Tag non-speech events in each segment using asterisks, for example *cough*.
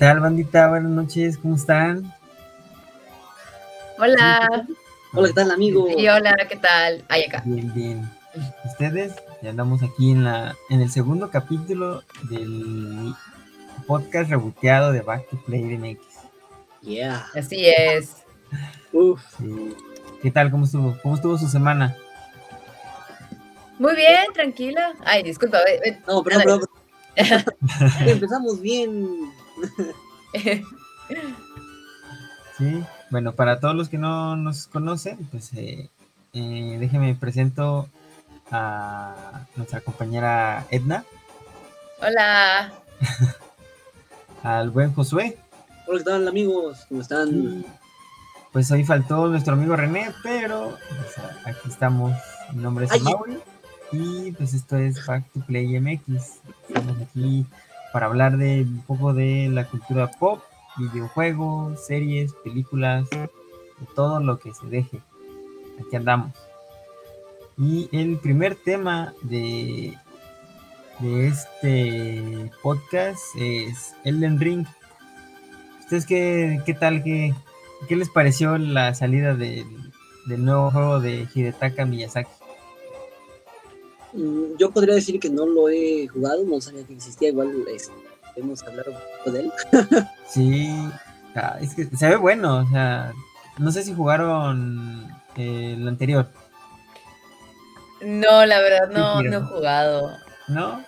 tal, bandita? Buenas noches, ¿cómo están? Hola. Hola, ¿qué tal, amigo? Y hola, ¿qué tal? Ahí acá. Bien, bien. ¿Ustedes? Ya andamos aquí en la en el segundo capítulo del podcast reboteado de Back to Play MX. Yeah. Así es. Uf. Sí. ¿Qué tal? ¿Cómo estuvo? ¿Cómo estuvo su semana? Muy bien, tranquila. Ay, disculpa. ve- ve- No, perdón, perdón. *laughs* Empezamos bien. Sí. Bueno, para todos los que no nos conocen, pues eh, eh, déjenme presento a nuestra compañera Edna, Hola. *laughs* al buen Josué. Hola, ¿qué tal, amigos? ¿Cómo están? Y, pues hoy faltó nuestro amigo René, pero pues, aquí estamos. Mi nombre es. Mauri y pues esto es Back to Play MX. Estamos aquí para hablar de un poco de la cultura pop, videojuegos, series, películas, de todo lo que se deje. Aquí andamos. Y el primer tema de, de este podcast es Elden Ring. ¿Ustedes qué, qué tal? ¿Qué, ¿Qué les pareció la salida del, del nuevo juego de Hidetaka Miyazaki? Mm, Yo podría decir que no lo he jugado, no sabía que existía, igual podemos hablar un poco de él. *laughs* Sí, ah, es que se ve bueno, o sea, no sé si jugaron eh, el anterior, No, la verdad no, no he jugado. ¿no?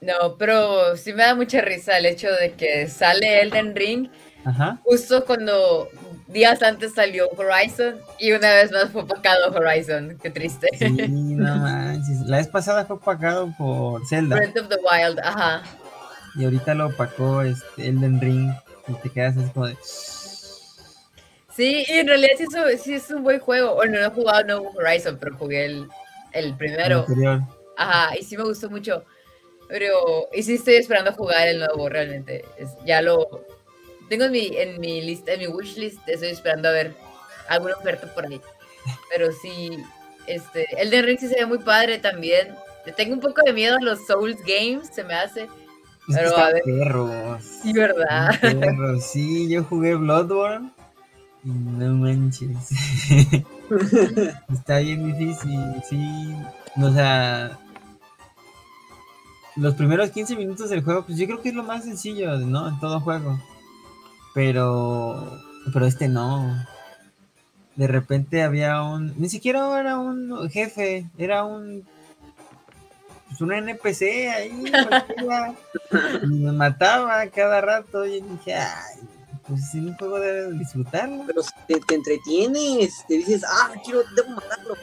No, pero sí me da mucha risa el hecho de que sale Elden Ring Ajá. justo cuando días antes salió Horizon y una vez más fue opacado Horizon. Qué triste. Sí, no manches. La vez pasada fue opacado por Zelda Breath of the Wild, ajá. y ahorita lo opacó este Elden Ring y te quedas así como de... Sí, y en realidad sí, es- sí es un buen juego. Bueno, no he jugado No Horizon, pero jugué el, el el primero. anterior. Ajá, y sí me gustó mucho. Pero, y sí estoy esperando jugar el nuevo, realmente. Es- ya lo tengo en mi, en mi lista, en mi wishlist, estoy esperando a ver alguna oferta por ahí. Pero sí, este, Elden Ring sí se ve muy padre también. Le tengo un poco de miedo a los Souls Games, se me hace. Es Pero, a ver. perros. Sí, ¿verdad? perros. Sí, yo jugué Bloodborne y no manches. *laughs* Está bien difícil, sí. O sea, los primeros 15 minutos del juego, pues yo creo que es lo más sencillo, ¿no? En todo juego. Pero, pero este no. De repente había un, ni siquiera era un jefe, era un, pues un NPC ahí, *laughs* y me mataba cada rato. Y dije, ay, pues en un juego debes disfrutarlo. Pero te, te entretienes, te dices, ah, quiero, debo matarlo.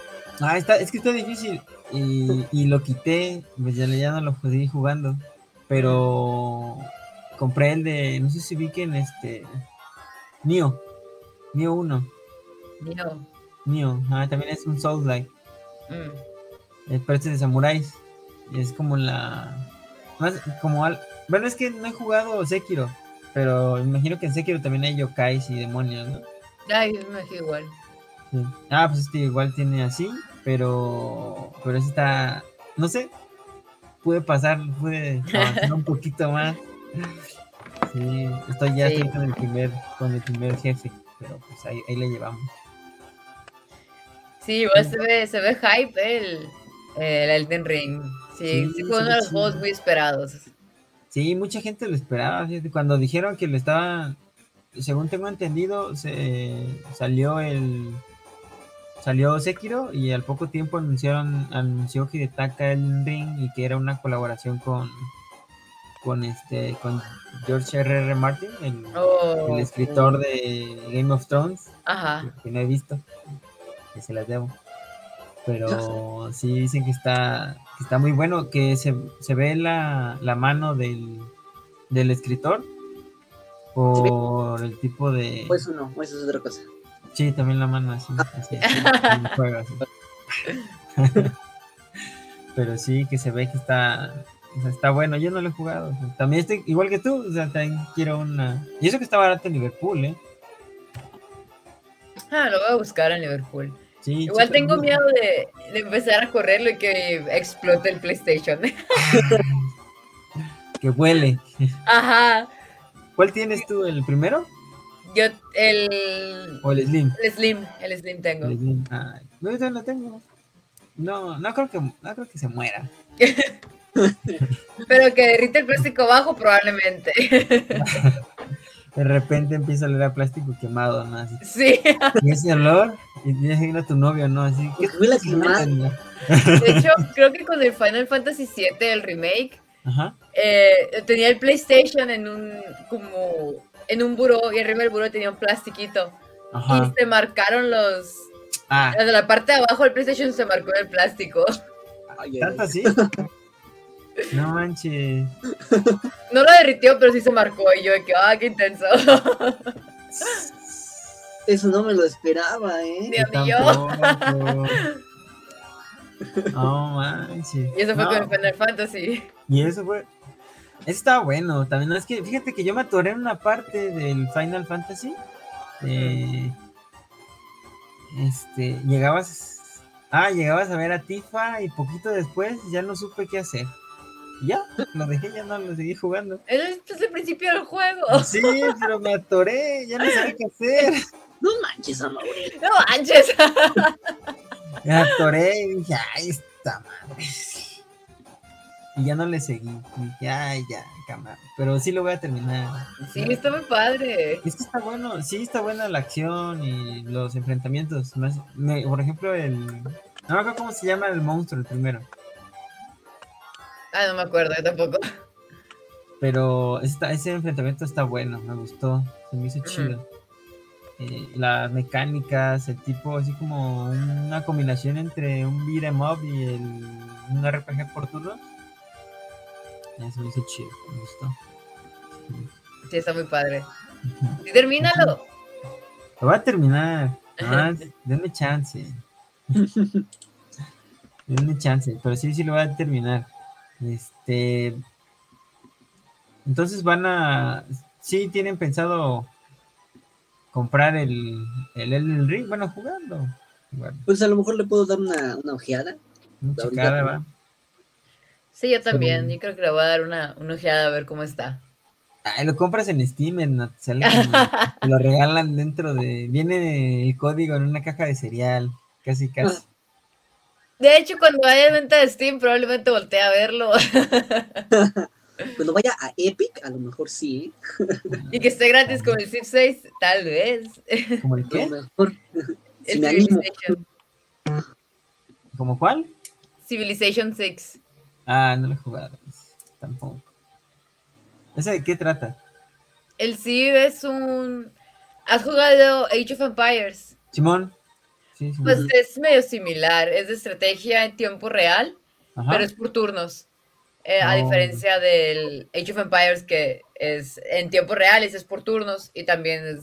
Ah, está, es que está difícil. Y, y lo quité, pues ya, ya no lo seguí jugando. Pero compré el de, no sé si vi que en este. Nio. Nio 1. Mío. Nio. Ah, también es un Souls-like. Mm. Es parece de samuráis. Y es como la. Más como al. Bueno, es que no he jugado Sekiro. Pero imagino que en Sekiro también hay yokais y demonios, ¿no? Ay, me imagino igual. Sí. Ah, pues este igual tiene así, pero pero está, no sé, pude pasar, pude avanzar un poquito más. Sí, estoy ya Sí. estoy con el primer, con el primer jefe, pero pues ahí, ahí le llevamos. Sí, igual se ve, se ve hype el, el Elden Ring. Sí, Sí, fue uno de los juegos muy esperados. Sí, mucha gente lo esperaba, cuando dijeron que lo estaban, según tengo entendido, se salió el salió Sekiro y al poco tiempo anunciaron anunció Hidetaka el Ring y que era una colaboración con con este con George R. R. Martin, el, Oh, el escritor de Game of Thrones, Ajá. que no he visto, que se las debo. Pero sí dicen que está, que está muy bueno, que se, se ve la, la mano del, del escritor por el tipo de... Pues eso no, eso es otra cosa. Sí, también la mano así. así. *laughs* *laughs* *laughs* Pero sí, que se ve que está, o sea, está bueno. Yo no lo he jugado. o sea, también estoy igual que tú. O sea, también quiero una. Y eso que está barato en Liverpool, ¿eh? Ah, lo voy a buscar en Liverpool. Sí, Igual tengo miedo de, de empezar a correrlo y que explote el PlayStation. *laughs* Que huele. Ajá. ¿Cuál tienes tú? ¿El primero? Yo, el, ¿O el Slim? el Slim, el Slim tengo. El Slim. Ay, no, yo no tengo. No, no creo que, no creo que se muera. *laughs* Pero que derrite el plástico bajo, probablemente. *laughs* De repente empieza a oler a plástico quemado, ¿no? Así, Sí, y ese olor, y tienes que ir a tu novio, ¿no? Así que. Huele a quemado. de hecho, creo que con el Final Fantasy VII, el remake, Ajá. eh, tenía el PlayStation en un, como, en un buró, y arriba del buró tenía un plastiquito. Ajá. Y se marcaron los, Ah, de la parte de abajo del PlayStation se marcó en el plástico. ¿tanto así? *laughs* No manches. *laughs* No lo derritió, pero sí se marcó, y yo de que, ah, qué intenso. *laughs* Eso no me lo esperaba, ¿eh? Ni a mí yo. *laughs* No manches. Y eso fue No, con el Final Fantasy. Y eso fue. Eso estaba bueno. También es que, fíjate que yo me atoré en una parte del Final Fantasy. eh, este, llegabas. Ah, llegabas a ver a Tifa y poquito después ya no supe qué hacer. Ya, lo dejé, ya no lo seguí jugando. Esto es el principio del juego. Sí, pero me atoré, ya no sabía qué hacer. No manches, Amaury. No manches. *laughs* Me atoré y dije, ay, esta madre. Y ya no le seguí. Y dije, ay, ya, cámara. Pero sí lo voy a terminar. Sí, está muy padre. Es que está bueno, sí está buena la acción y los enfrentamientos. Me- por ejemplo, el. No me acuerdo cómo se llama el monstruo, el primero. Ah, no me acuerdo, yo tampoco. Pero esta- ese enfrentamiento está bueno, me gustó. Se me hizo chido. Eh, las mecánicas, el tipo, así como una combinación entre un beat 'em up y el, un RPG por turno. Se me hizo chido, me gustó. Sí, está muy padre. Ujú. Sí, termínalo. Lo voy a terminar. Nomás, *laughs* denme chance. *laughs* denme chance. Pero sí, sí lo voy a terminar. Este. Entonces van a. Sí, tienen pensado comprar el, el Elden Ring. Bueno, jugarlo. Jugarlo. Pues a lo mejor le puedo dar una, una ojeada. Una checada, no. va. Sí, yo también. Pero- Yo creo que le voy a dar una, una ojeada a ver cómo está. Ay, lo compras en Steam, en, te sale como- *laughs* lo regalan dentro de. Viene el código en una caja de cereal. Casi, casi. De hecho, cuando haya venta de Steam, probablemente voltee a verlo. *laughs* Cuando vaya a Epic, a lo mejor sí, y que esté gratis con el Civ 6, tal vez. ¿Como el. A qué? lo mejor. Si El me animo. Civilization. ¿Como cuál? Civilization 6. Ah, no lo he jugado. Tampoco. ¿Ese de qué trata? El Civ es un... ¿Has jugado Age of Empires? Simón. Sí. Pues es medio similar. Es de estrategia en tiempo real, Ajá. pero es por turnos. Eh, A diferencia del Age of Empires, que es en tiempo real, es por turnos, y también es,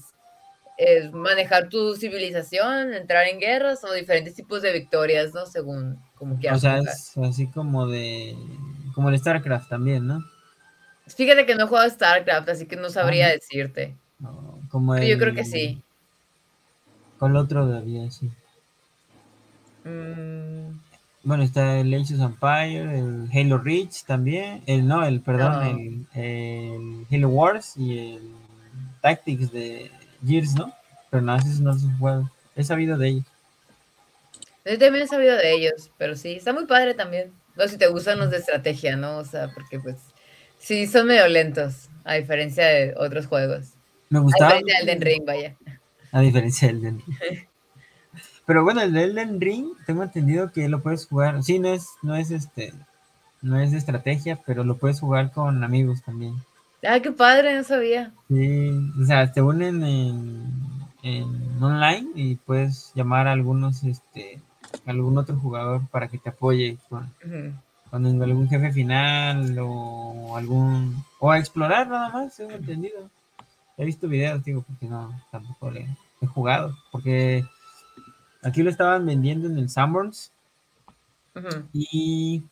es manejar tu civilización, entrar en guerras o diferentes tipos de victorias, ¿no? Según como O quieras. sea, jugar. es así como de. Como el StarCraft también, ¿no? Fíjate que no juego StarCraft, así que no sabría Ajá. decirte. O como Pero yo el- creo que sí. ¿Cuál otro había? Sí. Mm, Bueno, está el Age of Empire, el Halo Reach también. El no, el perdón, No. El, el Halo Wars y el Tactics de Gears, ¿no? Pero no, esos no son juegos. He sabido de ellos. yo también he sabido de ellos, pero sí, está muy padre también. No si te gustan los de estrategia, ¿no? O sea, porque pues sí, son medio lentos, a diferencia de otros juegos. Me A gustaba. diferencia del Elden Ring, vaya. A diferencia del Elden Ring. *laughs* Pero bueno, el de Elden Ring, tengo entendido que lo puedes jugar. Sí, no es, no es este, no es de estrategia, pero lo puedes jugar con amigos también. Ah, qué padre, no sabía. Sí, o sea, te unen en, en online y puedes llamar a algunos, este, a algún otro jugador para que te apoye con, Ujú. con algún jefe final o algún, o a explorar nada más, tengo entendido. He visto videos, digo, porque no, tampoco le he jugado, porque aquí lo estaban vendiendo en el Sanborns Ujú. y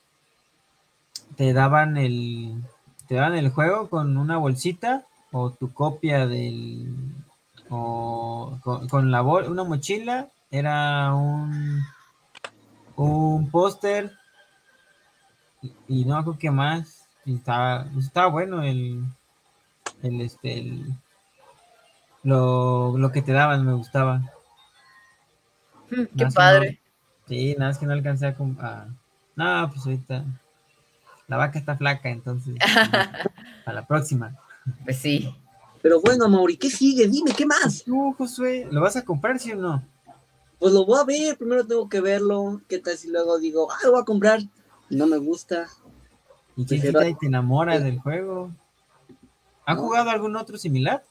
te daban el te daban el juego con una bolsita o tu copia del o con, con la bol, una mochila era un un póster y, y no algo que más y estaba estaba bueno el el este el, lo, lo que te daban me gustaba. Mm, Qué padre. Sí, nada más que no alcancé a, a- No, pues ahorita la vaca está flaca, entonces *laughs* a la próxima. Pues sí. Pero bueno, Mauri, ¿qué sigue? Dime, ¿qué más? Tú, Josué, ¿lo vas a comprar, sí o no? Pues lo voy a ver, primero tengo que verlo. ¿Qué tal si luego digo, ah, lo voy a comprar? Y no me gusta. ¿Y Prefiero- quita y te enamoras del juego? ¿Han No. jugado algún otro similar?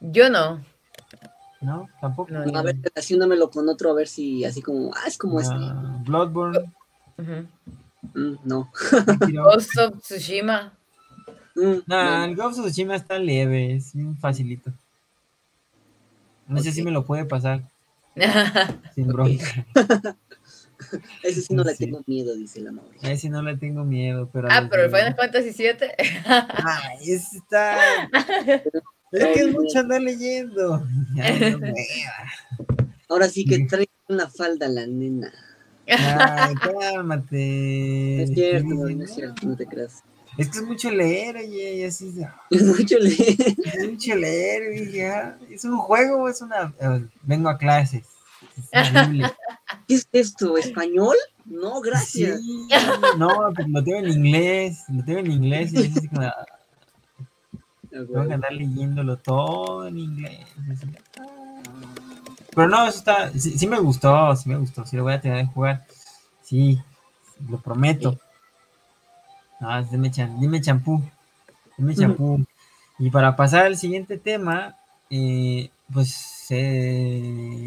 Yo no. No, tampoco. No, A ver, relaciónamelo con otro, a ver si así como, ah, es como este. Ah, Bloodborne. Ujú. Mm, no. Ghost of Tsushima. Mm, Nah, no. el Ghost of Tsushima está leve, es facilito. No sé si me lo puede pasar *laughs* sin bronca. *laughs* Ese sí no le Sí. tengo miedo, dice la Mauri. A ese no le tengo miedo, pero. ah, pero el Final Fantasy VII. Ay, ese está. *laughs* Es que es mucho andar leyendo. *laughs* Ay, no me- Ahora sí que trae una falda la nena. Ay, *laughs* cálmate. Es cierto, no es cierto, no te creas. Es que es mucho leer, oye, y así Es mucho leer. es mucho leer, dije, ah, ¿es un juego o es una...? eh, vengo a clases. Es. *laughs* ¿Qué es esto? ¿Español? No, gracias. Sí, no, pero lo tengo en inglés, lo tengo en inglés y es como, ah, Ah, tengo que andar leyéndolo todo en inglés. ah. Pero no, eso está, sí, sí me gustó, sí me gustó, sí lo voy a tener que jugar. Sí, lo prometo. No, dime, chan- dime champú, dime champú. Y para pasar al siguiente tema, eh, pues eh,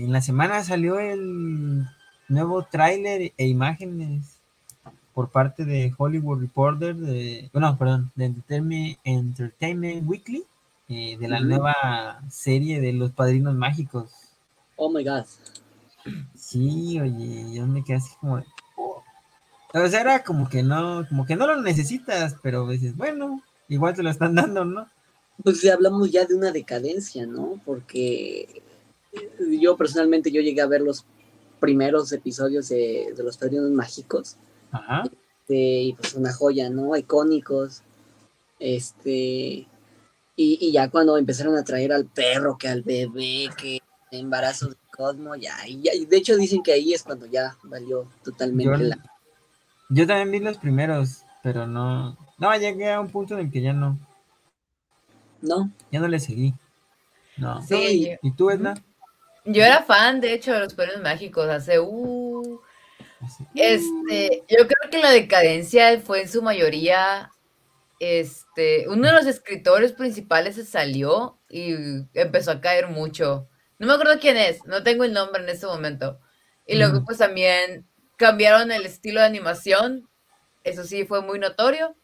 en la semana salió el nuevo tráiler e imágenes por parte de Hollywood Reporter, de, bueno, perdón, de Entertainment, Entertainment Weekly, eh, de la nueva serie de los Padrinos Mágicos. Oh my god. Sí, oye, yo me quedé así como de, oh. O sea, era como que no, como que no lo necesitas, pero dices, bueno, igual te lo están *laughs* dando, ¿no? Pues ya hablamos ya de una decadencia, ¿no? Porque yo personalmente yo llegué a ver los primeros episodios de, de los Padrinos Mágicos. Ajá. este, y pues una joya, ¿no? Icónicos. Este, y, y ya cuando empezaron a traer al perro, que al bebé, que embarazo de Cosmo, ya, y ya, y de hecho dicen que ahí es cuando ya valió totalmente Yo, la... yo también vi los primeros, pero no, no, llegué a un punto en el que ya no, ¿No? ya no le seguí. No. Sí, ¿Y tú, Edna? yo era fan, de hecho, de los Padrinos Mágicos hace... Uh. Este, yo creo que la decadencia fue en su mayoría, este, uno de los escritores principales se salió y empezó a caer mucho. No me acuerdo quién es, no tengo el nombre en este momento. Y luego pues también cambiaron el estilo de animación, eso sí fue muy notorio.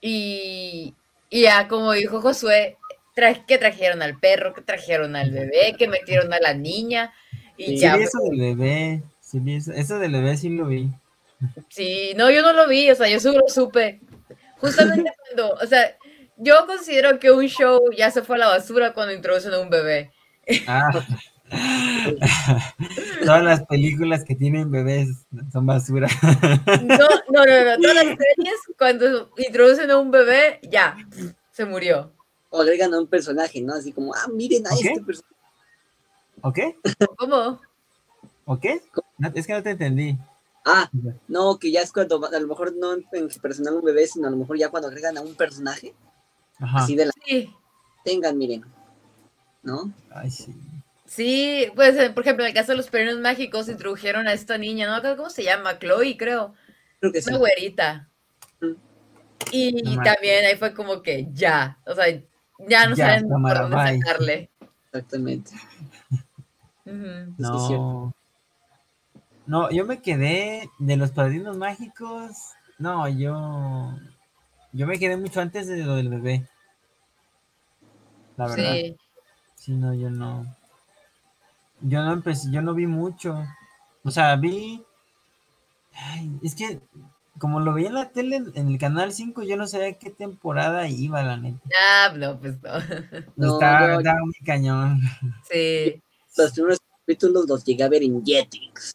Y, y ya como dijo Josué, tra- que trajeron al perro, que trajeron al bebé, que metieron a la niña y Sí, ya eso del bebé, sí eso, eso del bebé sí lo vi. Sí, no, yo no lo vi, o sea, yo solo supe. Justamente *laughs* cuando, o sea, yo considero que un show ya se fue a la basura cuando introducen a un bebé. Ah. *laughs* Todas las películas que tienen bebés son basura. No, no, no, no, todas las *laughs* series cuando introducen a un bebé, ya, se murió. O agregan a un personaje, ¿no? Así como, ah, miren a Ok. este personaje. ¿Ok? ¿Cómo? ¿Ok? No, es que no te entendí. Ah, no, que ya es cuando, a lo mejor no en su personal un bebé, sino a lo mejor ya cuando agregan a un personaje, Ajá. así de la... Sí, Tengan, miren, ¿no? Ay, sí. sí, pues, eh, por ejemplo, en el caso de los perros mágicos introdujeron a esta niña, no cómo se llama, Chloe, creo. Creo que sí. Una güerita. Mm. Y No también ahí fue como que ya, o sea, ya no Ya, saben por dónde sacarle. Exactamente. Cierto. No. No, yo me quedé de los padrinos mágicos. No, yo. Yo me quedé mucho antes de lo del bebé. La verdad. Sí, Sí, no, yo no. Yo no empecé, yo no vi mucho. O sea, vi. Ay, es que como lo veía en la tele en el canal 5, yo no sabía qué temporada iba, la neta. ah, no, pues no. *laughs* No, estaba, yo- estaba muy cañón. Sí, Los primeros capítulos los llegué a ver en Jetix.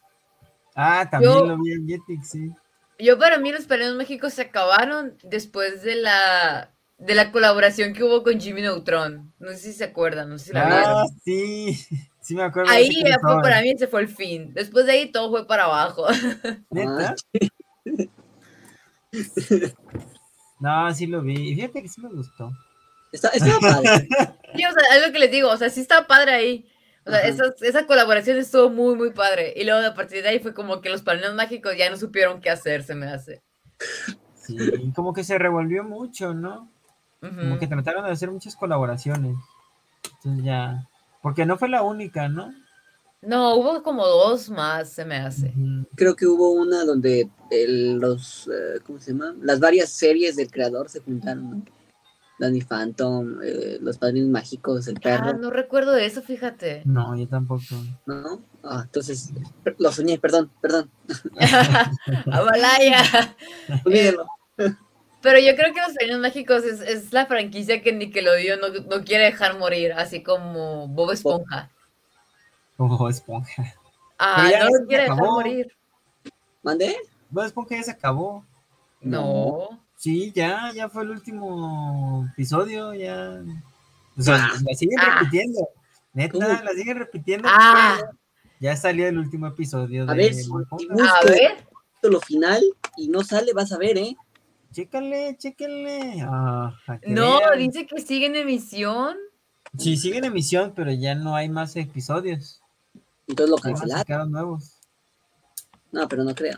Ah, también Yo- lo vi en Jetix, sí. yo para mí los Perros México se acabaron después de la de la colaboración que hubo con Jimmy Neutron. No sé si se acuerdan, no sé si la vieron. Ah, sí, *laughs* sí me acuerdo. Ahí ya fue para mí, ese fue el fin. Después de ahí todo fue para abajo. *laughs* ¿Neta? *laughs* No, sí lo vi. Y fíjate que sí me gustó. Está, estaba padre. Sí, o sea, es lo que les digo, o sea, sí está padre ahí. O sea, Ajá. esa, esa colaboración estuvo muy, muy padre. Y luego a partir de ahí fue como que los padrinos mágicos ya no supieron qué hacer, se me hace. Sí, como que se revolvió mucho, ¿no? Como que trataron de hacer muchas colaboraciones. Entonces ya. Porque no fue la única, ¿no? No, hubo como dos más, se me hace. Creo que hubo una donde el- los, eh, ¿cómo se llama? Las varias series del creador se juntaron, ¿no? Danny Phantom, eh, Los Padrinos Mágicos, El Ah, Perro, no recuerdo de eso, fíjate. No, yo tampoco. ¿no? Ah, entonces, lo soñé, perdón, perdón. *laughs* Amalaya. *laughs* Olvídenlo. Pero yo creo que los padrinos mágicos es, es la franquicia que Nickelodeon no, no quiere dejar morir, así como Bob Esponja. Como esponja. Ah, no se lo quiere dejar morir. ¿Mandé? Bob Esponja ya se acabó. No. Sí, ya, ya fue el último episodio, ya. O sea, Ah. la siguen Ah. repitiendo. Neta, ¿Cómo? la siguen repitiendo. Ah, Ya salió el último episodio A de ver, si, a ver. lo final y no sale, vas a ver, ¿eh? Chécale, chéquenle. Que No, vean. dice que sigue en emisión. Sí, sigue en emisión, pero ya no hay más episodios. Entonces lo cancelaron. nuevos. No, pero no creo.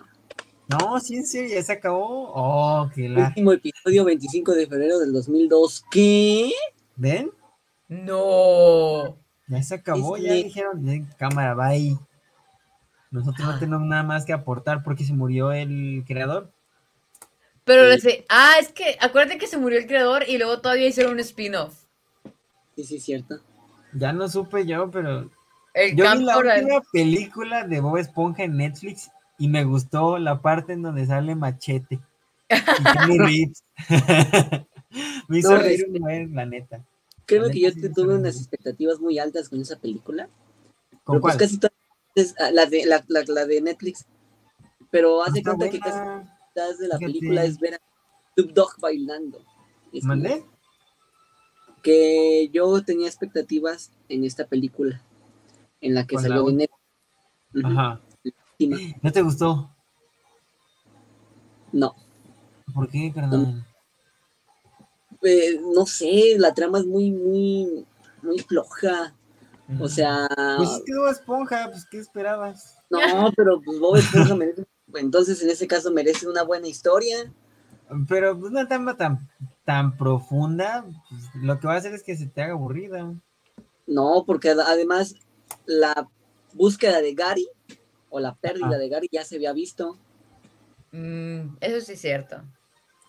No, sí, en serio, ya se acabó. Oh, que la. Último episodio, 25 de febrero del 2002. ¿Qué? ¿Ven? No. Ya se acabó, Es ya que- dijeron, "Ven, cámara, bye. Nosotros Ah. no tenemos nada más que aportar porque se murió el creador. Pero Sí. le sé- ah, es que acuérdate que se murió el creador y luego todavía hicieron un spin-off. Sí, sí, cierto. Ya no supe yo, pero El yo vi la última película de Bob Esponja en Netflix y me gustó la parte en donde sale Machete. Y *laughs* *laughs* me hizo No, reír este- un buen, la neta. Creo La que yo sí tuve unas expectativas muy altas con esa película. ¿Con pero pues casi todas ah, la de, la, la- la de Netflix. Pero haz de cuenta que casi todas de la Fíjate. película es ver a Snoop Dogg bailando. Es ¿Mandé? Que yo tenía expectativas en esta película, en la que salió Netflix. ¿No te gustó? No, ¿Por qué, carnal? eh, no sé, la trama es muy, muy, muy floja. O sea, Pues es que Bob Esponja, pues ¿qué esperabas? no, pero pues Bob Esponja merece, entonces en ese caso merece una buena historia. Pero pues una trama tan, tan profunda, pues, lo que va a hacer es que se te haga aburrida. No, porque ad- además la búsqueda de Gary o la pérdida Ajá. de Gary ya se había visto. Mm, eso sí es cierto.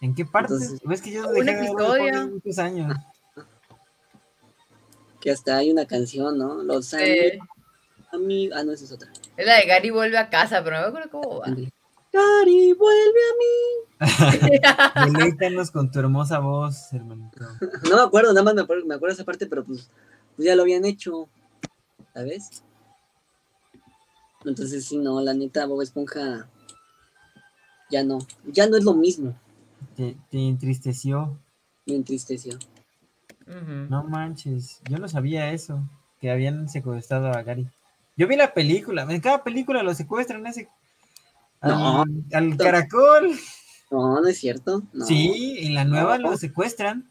¿En qué parte? Entonces, es que yo un dejé de episodio. hace muchos años. Que hasta hay una canción, ¿no? Los Eh, amigos. Ah, no, esa es otra. es la de Gary vuelve a casa, pero no me acuerdo cómo va. Gary, vuelve a *laughs* Deleítanos con tu hermosa voz, hermanito. mí. *laughs* No me acuerdo, nada más me acuerdo, me acuerdo esa parte, pero pues, pues ya lo habían hecho. ¿Sabes? Entonces, sí, no, la neta, Bob Esponja ya no. Ya no es lo mismo. Te, te entristeció. Me entristeció. No manches, yo no sabía eso, que habían secuestrado a Gary. Yo vi la película, en cada película lo secuestran ese No. al caracol. No, no es cierto. no. Sí, en la nueva No. lo secuestran.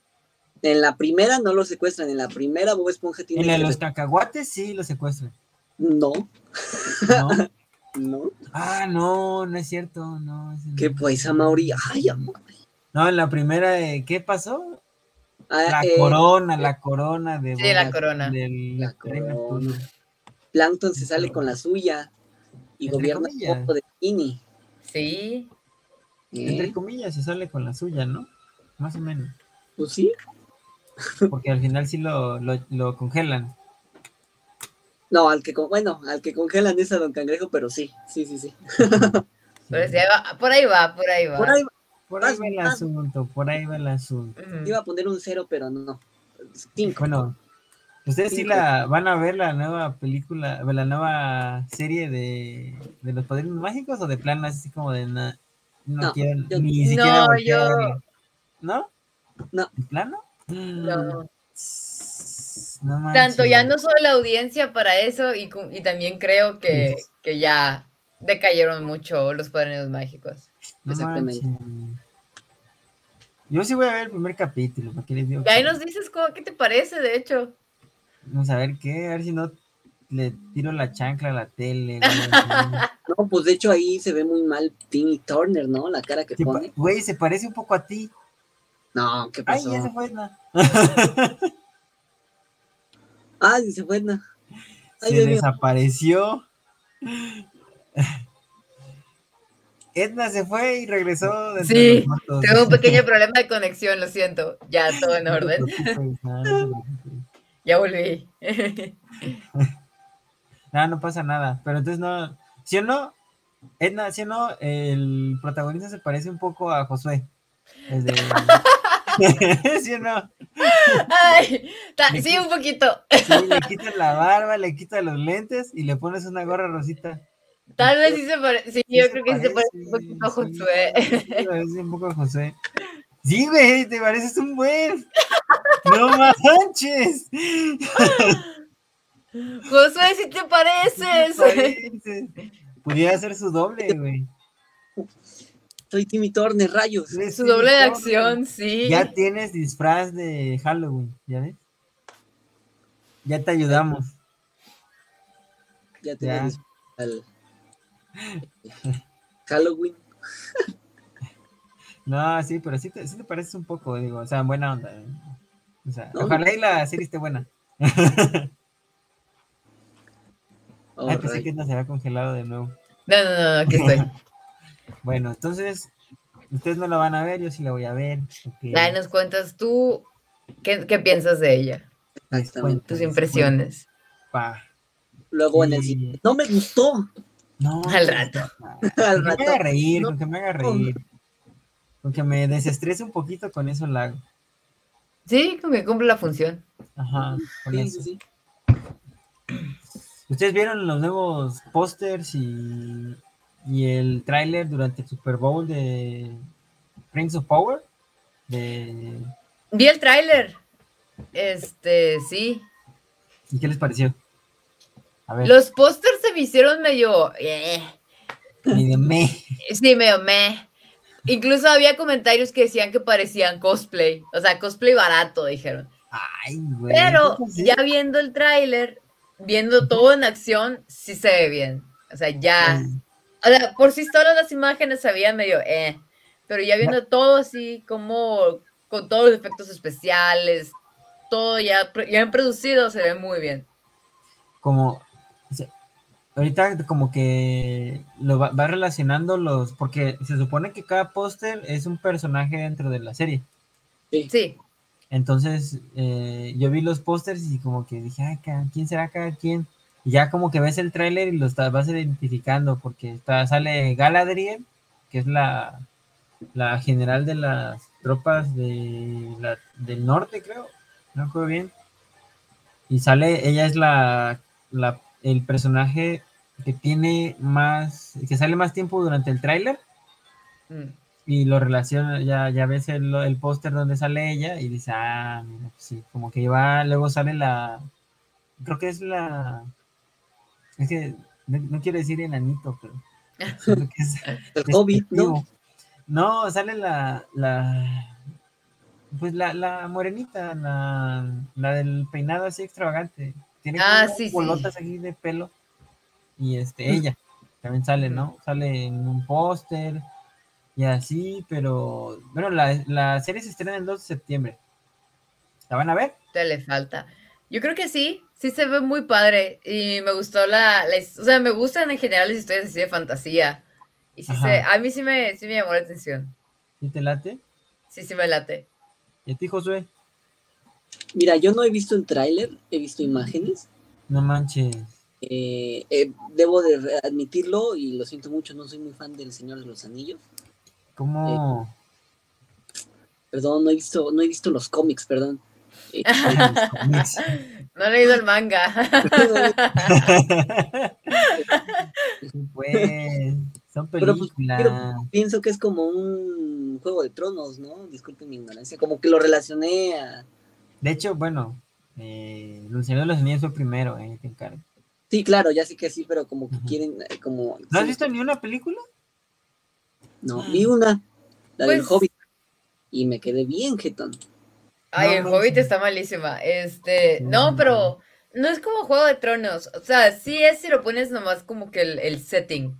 En la primera no lo secuestran. En la primera Bob Esponja tiene En la de los cacahuates sí lo secuestran. No, ¿no? *laughs* no. ah, no, no es cierto, no. ese no. ¿Qué pues, Amaury? Ay, amor. No, en la primera, eh, ¿qué pasó? Ah, La eh, corona, la corona de Sí, la corona. del La corona. Plankton se sale con la suya y Entre gobierna un comillas. poco de Bikini. Sí. Entre ¿Eh? comillas se sale con la suya, ¿no? Más o menos. Pues sí. Porque al final sí lo, lo, lo congelan. No, al que con- bueno, al que congelan es a Don Cangrejo, pero sí, sí, sí, sí. Pero sí, ahí va- por ahí va, por ahí va. Por ahí Por va el asunto, por ahí va el asunto. Iba a poner un cero, pero no. Cinco. Bueno, ¿ustedes sí Cinco. la van a ver la nueva película, la nueva serie de, de los padrinos mágicos o de plano así como de na- no, No, quieren yo- ni siquiera No, yo-? ¿No? No. ¿En plano? No. No Tanto ya no soy la audiencia para eso y, y también creo que, que ya decayeron mucho los padrinos mágicos. No. Yo sí voy a ver el primer capítulo, ¿para qué les digo? Y ahí nos dices cómo, qué te parece, de hecho. Vamos a ver qué, a ver si no le tiro la chancla a la tele. No, *laughs* pues de hecho ahí se ve muy mal Timmy Turner, ¿no? La cara que pone. Güey, se parece un poco a ti. No, ¿qué Ay, pasó? ya se fue. *laughs* Ah, sí, se fue. no. Ay, se desapareció. Edna se fue y regresó. Sí. Tengo un pequeño *laughs* problema de conexión, lo siento. Ya todo en orden. Ya volví. *laughs* No, no pasa nada. Pero entonces no. ¿Sí o no? Edna, ¿sí o no? El protagonista se parece un poco a Josué. Desde... *laughs* *laughs* ¿Sí o no? Ay, ta- sí, un poquito. Sí, le quitas la barba, le quitas los lentes y le pones una gorra rosita. Tal vez sí se parece. Sí, yo creo que sí se parece un poquito a. Josué. Se parece un poco a José. Sí, güey, te pareces un buen. No manches. Josué, si te pareces. Pareces. Pudiera ser su doble, güey. Soy Timmy Turner, rayos. Su doble de acción, Turner. sí. Ya tienes disfraz de Halloween, ¿ya ves? Ya te ayudamos. Ya ves al Halloween. *laughs* No, sí, pero sí te, sí te pareces un poco, digo, o sea, buena onda. ¿eh? O sea, No. ojalá y la serie esté buena. Ay, Oh, pensé rayos. que no se había congelado de nuevo. No, no, no, no, aquí estoy. *laughs* Bueno, entonces, ustedes no la van a ver, yo sí la voy a ver. Ahí nos cuentas tú qué, qué piensas de ella, Exactamente. tus Pues, impresiones. Pa. Luego en el. No me gustó. No. Al rato. Al *laughs* Con que me rato. haga reír, No. con que me haga reír. Con que me desestrese un poquito, con eso la hago. Sí, como que cumple la función. Ajá, con Sí, eso. sí. ¿Ustedes vieron los nuevos pósters y, y el tráiler durante el Super Bowl de Rings of Power? De... Vi el tráiler. Este, sí. ¿Y qué les pareció? A ver, Los pósters se me hicieron medio. eh, de me. sí, medio meh. Incluso había comentarios que decían que parecían cosplay. O sea, cosplay barato, dijeron. Ay, güey. Pero ya viendo el tráiler, viendo todo en acción, sí se ve bien. O sea, ya. O sea, por sí todas las imágenes se veían medio eh. Pero ya viendo todo así, como con todos los efectos especiales, todo ya, ya han producido, se ve muy bien. Como, ahorita como que lo va, va relacionando los, porque se supone que cada póster es un personaje dentro de la serie. Sí, Entonces, eh, yo vi los pósters y como que dije, ay, ¿quién será cada quien? Y ya como que ves el tráiler y lo estás, vas identificando, porque está, sale Galadriel, que es la, la general de las tropas de la- del norte, creo, no recuerdo bien. Y sale, ella es la, la- el personaje que tiene más, que sale más tiempo durante el tráiler Mm. y lo relaciona, ya, ya ves el, el póster donde sale ella y dice, ah, mira, pues sí, como que va, luego sale la, creo que es la, es que no, no quiero decir enanito, pero siento que es *laughs* El Hobbit, ¿no? No, sale la, la, pues la, la morenita, la, la del peinado así extravagante, tiene Ah, sí, sí. bolotas aquí de pelo y este, ella también sale, ¿no? Sale en un póster y así, pero bueno, la, la serie se estrena el 2 de septiembre. ¿La van a ver? te le falta. Yo creo que sí, sí se ve muy padre y me gustó la, o sea, me gustan en general las historias así de fantasía. Y sí se, a mí sí me, sí me llamó la atención. ¿Sí te late? Sí, sí me late. ¿Y a ti, Josué? Mira, yo no he visto el tráiler, he visto imágenes. No manches. Eh, eh, debo de admitirlo y lo siento mucho, no soy muy fan del Señor de los Anillos. ¿Cómo? Perdón, no he visto, no he visto los cómics, perdón. *laughs* Eh. No he leído el manga. *laughs* pues, son pues, películas. pero- pienso que es como un Juego de Tronos, ¿no? Disculpen mi ignorancia, como que lo relacioné a... De hecho, bueno, eh, El Señor de los Anillos fue primero, eh, te encargo. Sí, claro, ya sé que sí, pero como que Ujú. quieren, eh, como... ¿No has sí, visto ni una película? No, vi una, la del Pues- Hobbit, y me quedé bien jetón. Ay, el. Hobbit está malísima. Este, no, pero no es como Juego de Tronos. O sea, sí es si lo pones nomás como que el, el setting.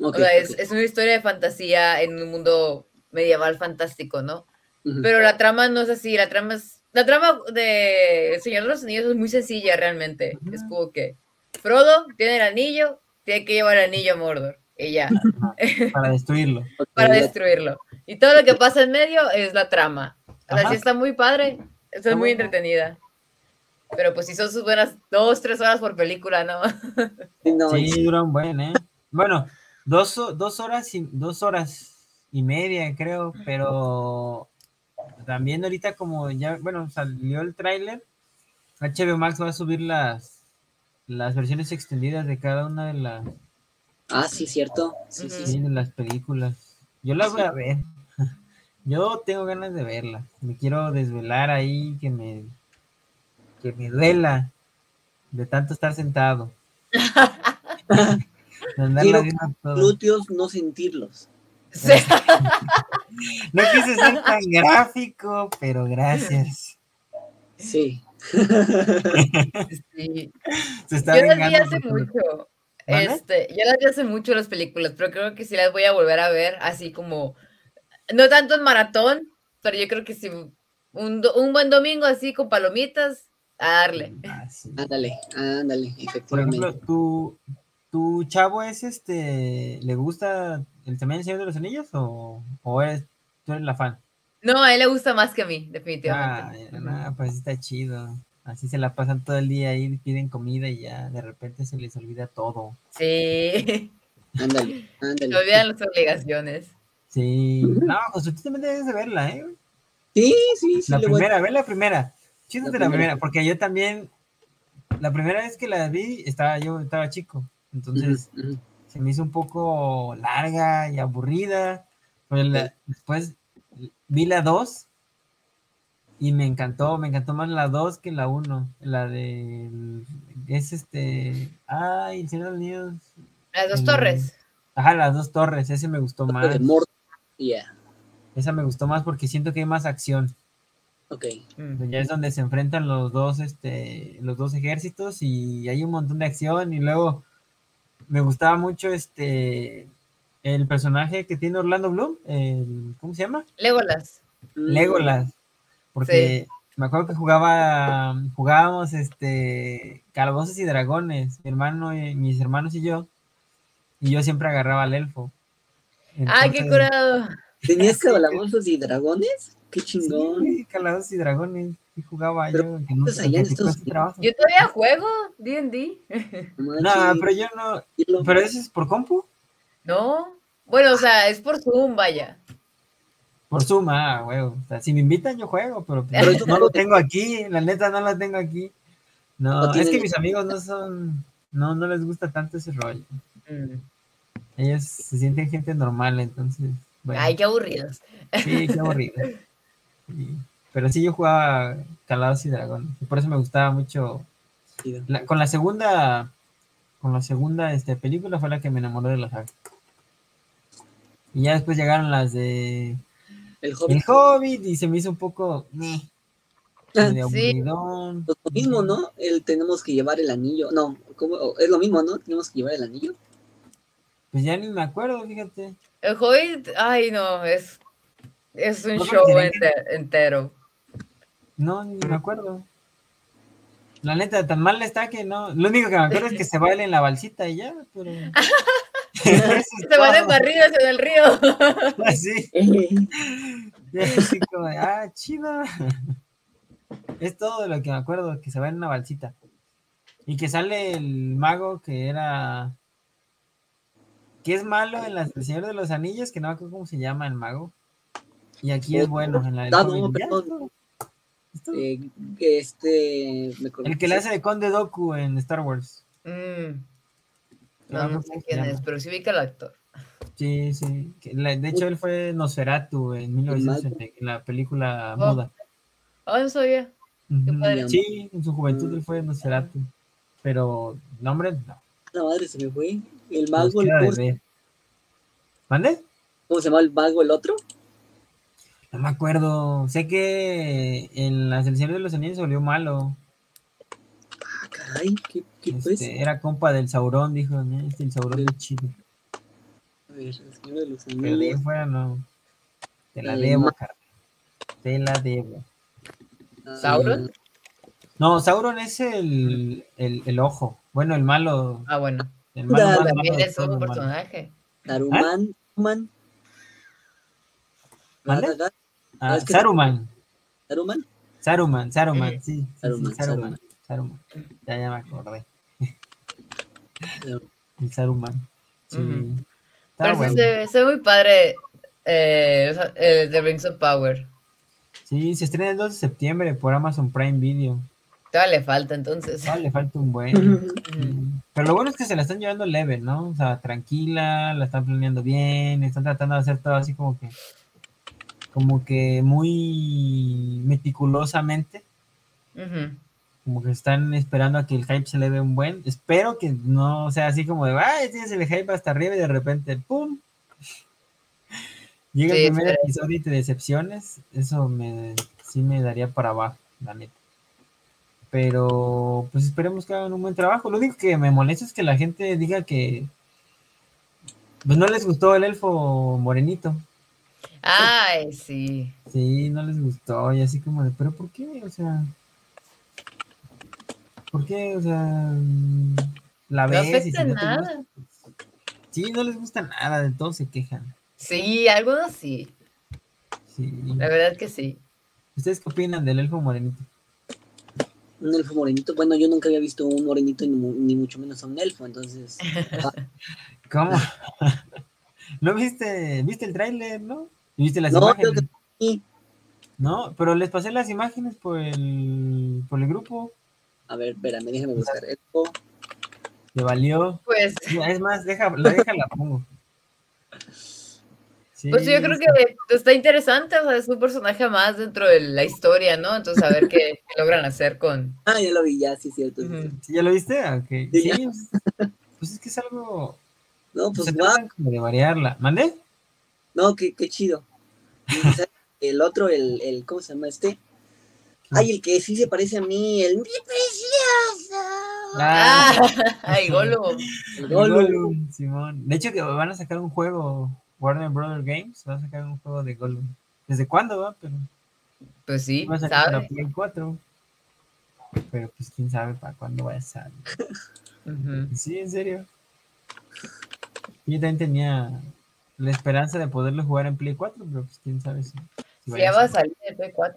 Ok, o sea, es, es una historia de fantasía en un mundo medieval fantástico, ¿no? Ujú. Pero la trama no es así, la trama es... La trama de El Señor de los Anillos es muy sencilla realmente. Ujú. Es como que Frodo tiene el anillo, tiene que llevar el anillo a Mordor. Y ya, *laughs* Para destruirlo. *laughs* Para destruirlo. Y todo lo que pasa en medio es la trama. O sea, Ajá. sí está muy padre, está Está muy bueno. entretenida. Pero pues si son sus buenas dos, tres horas por película, ¿no? sí, no, Sí, dura un buen, ¿eh? Bueno, dos, dos horas y dos horas y media, creo, pero también ahorita como ya, bueno, salió el tráiler, HBO Max va a subir las, las versiones extendidas de cada una de las, Ah, sí, cierto. Sí, sí, sí, sí. de las películas. Yo las voy a ver. Yo tengo ganas de verlas. Me quiero desvelar ahí, que me, que me duela de tanto estar sentado. *laughs* Quiero. Glúteos no sentirlos. Sí. *laughs* No quise ser tan gráfico, pero gracias. Sí. *laughs* Sí. Se está Yo las vi hace mucho. Este, yo las vi hace mucho las películas, pero creo que sí las voy a volver a ver, así como, no tanto en maratón, pero yo creo que sí, un, do- un buen domingo así con palomitas, a darle. Ah, sí. Ándale, ándale, Por efectivamente. ejemplo, tu, tu chavo es este, ¿le gusta el también el Señor de los Anillos o, o eres, tú eres la fan? No, a él le gusta más que a mí, Ah, definitivamente. ya, no, pues está chido. Así se la pasan todo el día ahí, piden comida y ya de repente se les olvida todo. Sí, Ándale, *laughs* se ándale. olvidan las obligaciones. Sí, no, José, tú también debes de verla, ¿eh? Sí, sí, sí. La primera, ve la primera. Chítate la La primera. porque yo también, la primera vez que la vi, estaba yo estaba chico. Entonces, se me hizo un poco larga y aburrida. Pero la- después vi la 2 y me encantó, me encantó más la 2 que la 1. La de es este, ay, el Señor de los Anillos. Las dos torres. Ajá, las dos torres, ese me gustó De más. Yeah, Esa me gustó más porque siento que hay más acción. ok. Mm. Ya es donde se enfrentan los dos, este, los dos ejércitos y hay un montón de acción y luego me gustaba mucho este el personaje que tiene Orlando Bloom, el, ¿cómo se llama? Legolas. Mm, Legolas, porque me acuerdo que jugaba, jugábamos este calabozos y dragones, mi hermano y mis hermanos y yo, y yo siempre agarraba al elfo. ¡Ay, qué Entonces, curado! ¿Tenías *laughs* calabozos y dragones? Qué chingón. Sí, calabozos y dragones, y jugaba Pero, yo. que no- allá en. Yo todavía juego D&D. *laughs* No pero yo no. Pero eso es por compu. ¿No? Bueno, o sea, es por Zoom, vaya. Por suma, güey. O sea, si me invitan, yo juego, pero, pues, Pero no, lo te- tengo aquí. La neta, no lo tengo aquí. No, No es que mis amigos no son. No, no les gusta tanto ese rollo. Mm. Ellos se sienten gente normal, entonces. Bueno, Ay, qué aburridos. sí, qué aburrido. *laughs* Sí, Pero sí, yo jugaba Calados y Dragones. Y por eso me gustaba mucho. La- con la segunda. Con la segunda este, película fue la que me enamoró de la saga. Y ya después llegaron las de El Hobbit. El Hobbit y se me hizo un poco meh, *laughs* sí. Pues lo mismo, ¿no? El tenemos que llevar el anillo. No, ¿cómo? es lo mismo, ¿no? Tenemos que llevar el anillo. Pues ya ni me acuerdo, fíjate. El Hobbit, ay, no, es, es un No, show entero. No, ni me acuerdo. La neta, tan mal está que no. Lo único que me acuerdo es que se baila en la balsita y ya, pero. *laughs* Se van en barridas en el río. Así, *laughs* y así como de, ah, chido. *laughs* Es todo de lo que me acuerdo, que se va en una balsita. Y que sale el mago que era. Que es malo en la El Señor de los Anillos, que no me acuerdo cómo se llama el mago. Y aquí es bueno en la del Ah, no, perdón. Eh, que este. me El que le hace de Conde Doku en Star Wars. Mm, No no, sé quién es, pero sí vi que el actor. Sí, sí. de hecho, él fue Nosferatu en 1960, en la película Oh, muda. Oh, no sabía. Ujú. padre. Sí, en su juventud Mm. él fue Nosferatu. Pero, nombre, no. La madre se me fue. El mago, el de ¿cómo, ver. ¿Mande? cómo se llama el mago el otro? No me acuerdo. Sé que en las El Señor de los Anillos se volvió malo. Ah, caray, ¿qué, qué pues? Era compa del Sauron, dijo. "Eh, Este, el Sauron es chido. A ver, el señor de los Pero anillos. fuera no. Te la El debo, carnal. Te la debo. Ah, ¿Sauron? No, Sauron es el, el, el ojo. Bueno, el malo. Ah, bueno. También es un personaje. Saruman. Saruman. ¿Mande? Radagast, Ah, es que- Saruman. Saruman. Saruman, Saruman, sí. sí, sí, Saruman, Saruman, Saruman. Ya, ya me acordé. *laughs* El Saruman. Sí. Pero bueno. se, se ve muy padre eh, el The Rings of Power. Sí, se estrena el 2 de septiembre por Amazon Prime Video. Todavía le falta entonces. Ah, le falta un buen. Pero lo bueno es que se la están llevando leve, ¿no? O sea, tranquila, la están planeando bien, están tratando de hacer todo así como que, como que muy meticulosamente, como que están esperando a que el hype se le dé un buen. Espero que no sea así como de, ay, tienes el hype hasta arriba y de repente, ¡pum! Llega Sí, el primer episodio y te decepciones, eso me, sí me daría para abajo, la neta. Pero pues esperemos que hagan un buen trabajo. Lo único que me molesta es que la gente diga que pues no les gustó el elfo morenito. Ay, sí. Sí, no les gustó. Y así como de, pero ¿por qué? O sea, ¿por qué? O sea, la No ves y afecta si no te nada. gusta, sí, no les gusta nada, de todo se quejan. Sí, algunos sí. Sí. La verdad que sí. ¿Ustedes qué opinan del elfo morenito? Un elfo morenito. Bueno, yo nunca había visto un morenito ni, ni mucho menos a un elfo, entonces. *laughs* ¿Cómo? *laughs* ¿No viste? ¿Viste el tráiler, no? ¿Y viste las No, imágenes? creo que sí. No, pero les pasé las imágenes por el, por el grupo. A ver, espérame, déjame buscar. Elfo. Le valió. Pues, Es más, deja, la deja la pongo. Sí, pues yo creo que está interesante, o sea, es un personaje más dentro de la historia, ¿no? Entonces, a ver qué, qué logran hacer con... Ah, ya lo vi, ya, sí, cierto. sí, Ujú. cierto. ¿Sí, ¿Ya lo viste? Ah, Ok. Sí, Sí, pues, pues es que es algo. No, pues se tratan como de variarla. ¿Mandé? No, qué, qué chido. El otro, el, el, ¿cómo se llama este? Ay, el que sí se parece a mí, el mi precioso. Ah. *laughs* ¡Ay, Golo! El Gollum. Gollum, Simón. De hecho, que van a sacar un juego. Warner Brothers Games va a sacar un juego de Gollum. ¿Desde cuándo va? Pero Pues sí, va a salir para. Play 4. Pero pues quién sabe para cuándo va a salir. *laughs* Sí, en serio. Yo también tenía la esperanza de poderlo jugar en Play 4, pero pues quién sabe si. si Sí, vaya ya va a salir. salir el P4.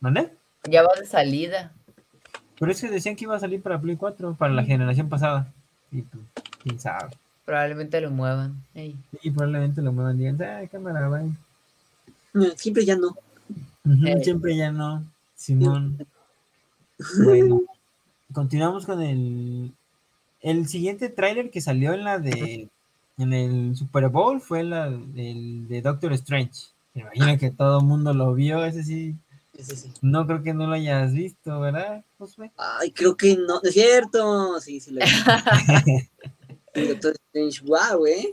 ¿Mande? Ya va de salida. Pero es que decían que iba a salir para Play 4, para la generación pasada. Y pues, quién sabe. Probablemente lo muevan. Ey. Y probablemente lo muevan y digan, ay, cámara, bye". Siempre ya no. Siempre ya no. Simón. Bueno, *laughs* continuamos con el. El siguiente tráiler que salió en la de. En el Super Bowl fue la el de Doctor Strange. Me imagino que todo el mundo lo vio. Ese sí. Ese sí. No creo que no lo hayas visto, ¿verdad, Josué? Ay, creo que no. ¿no es cierto? Sí, sí lo vi. *laughs* El Doctor Strange, wow, ¿eh?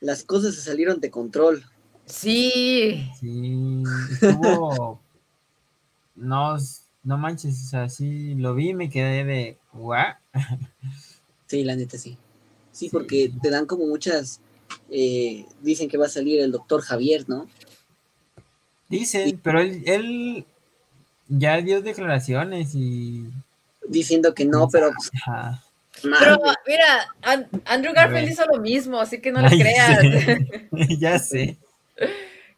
Las cosas se salieron de control. Sí. Sí, estuvo. *laughs* No, no manches, o sea, sí lo vi y me quedé de. ¿What? *laughs* Sí, la neta sí. Sí, Sí. porque te dan como muchas. eh, dicen que va a salir el doctor Javier, ¿no? Dicen, pero él, él ya dio declaraciones y. Diciendo que no, pero. *laughs* Ajá. Pero mira, An- Andrew Garfield hizo lo mismo, así que no le Ay, creas. sí. *laughs* *laughs* ya sé.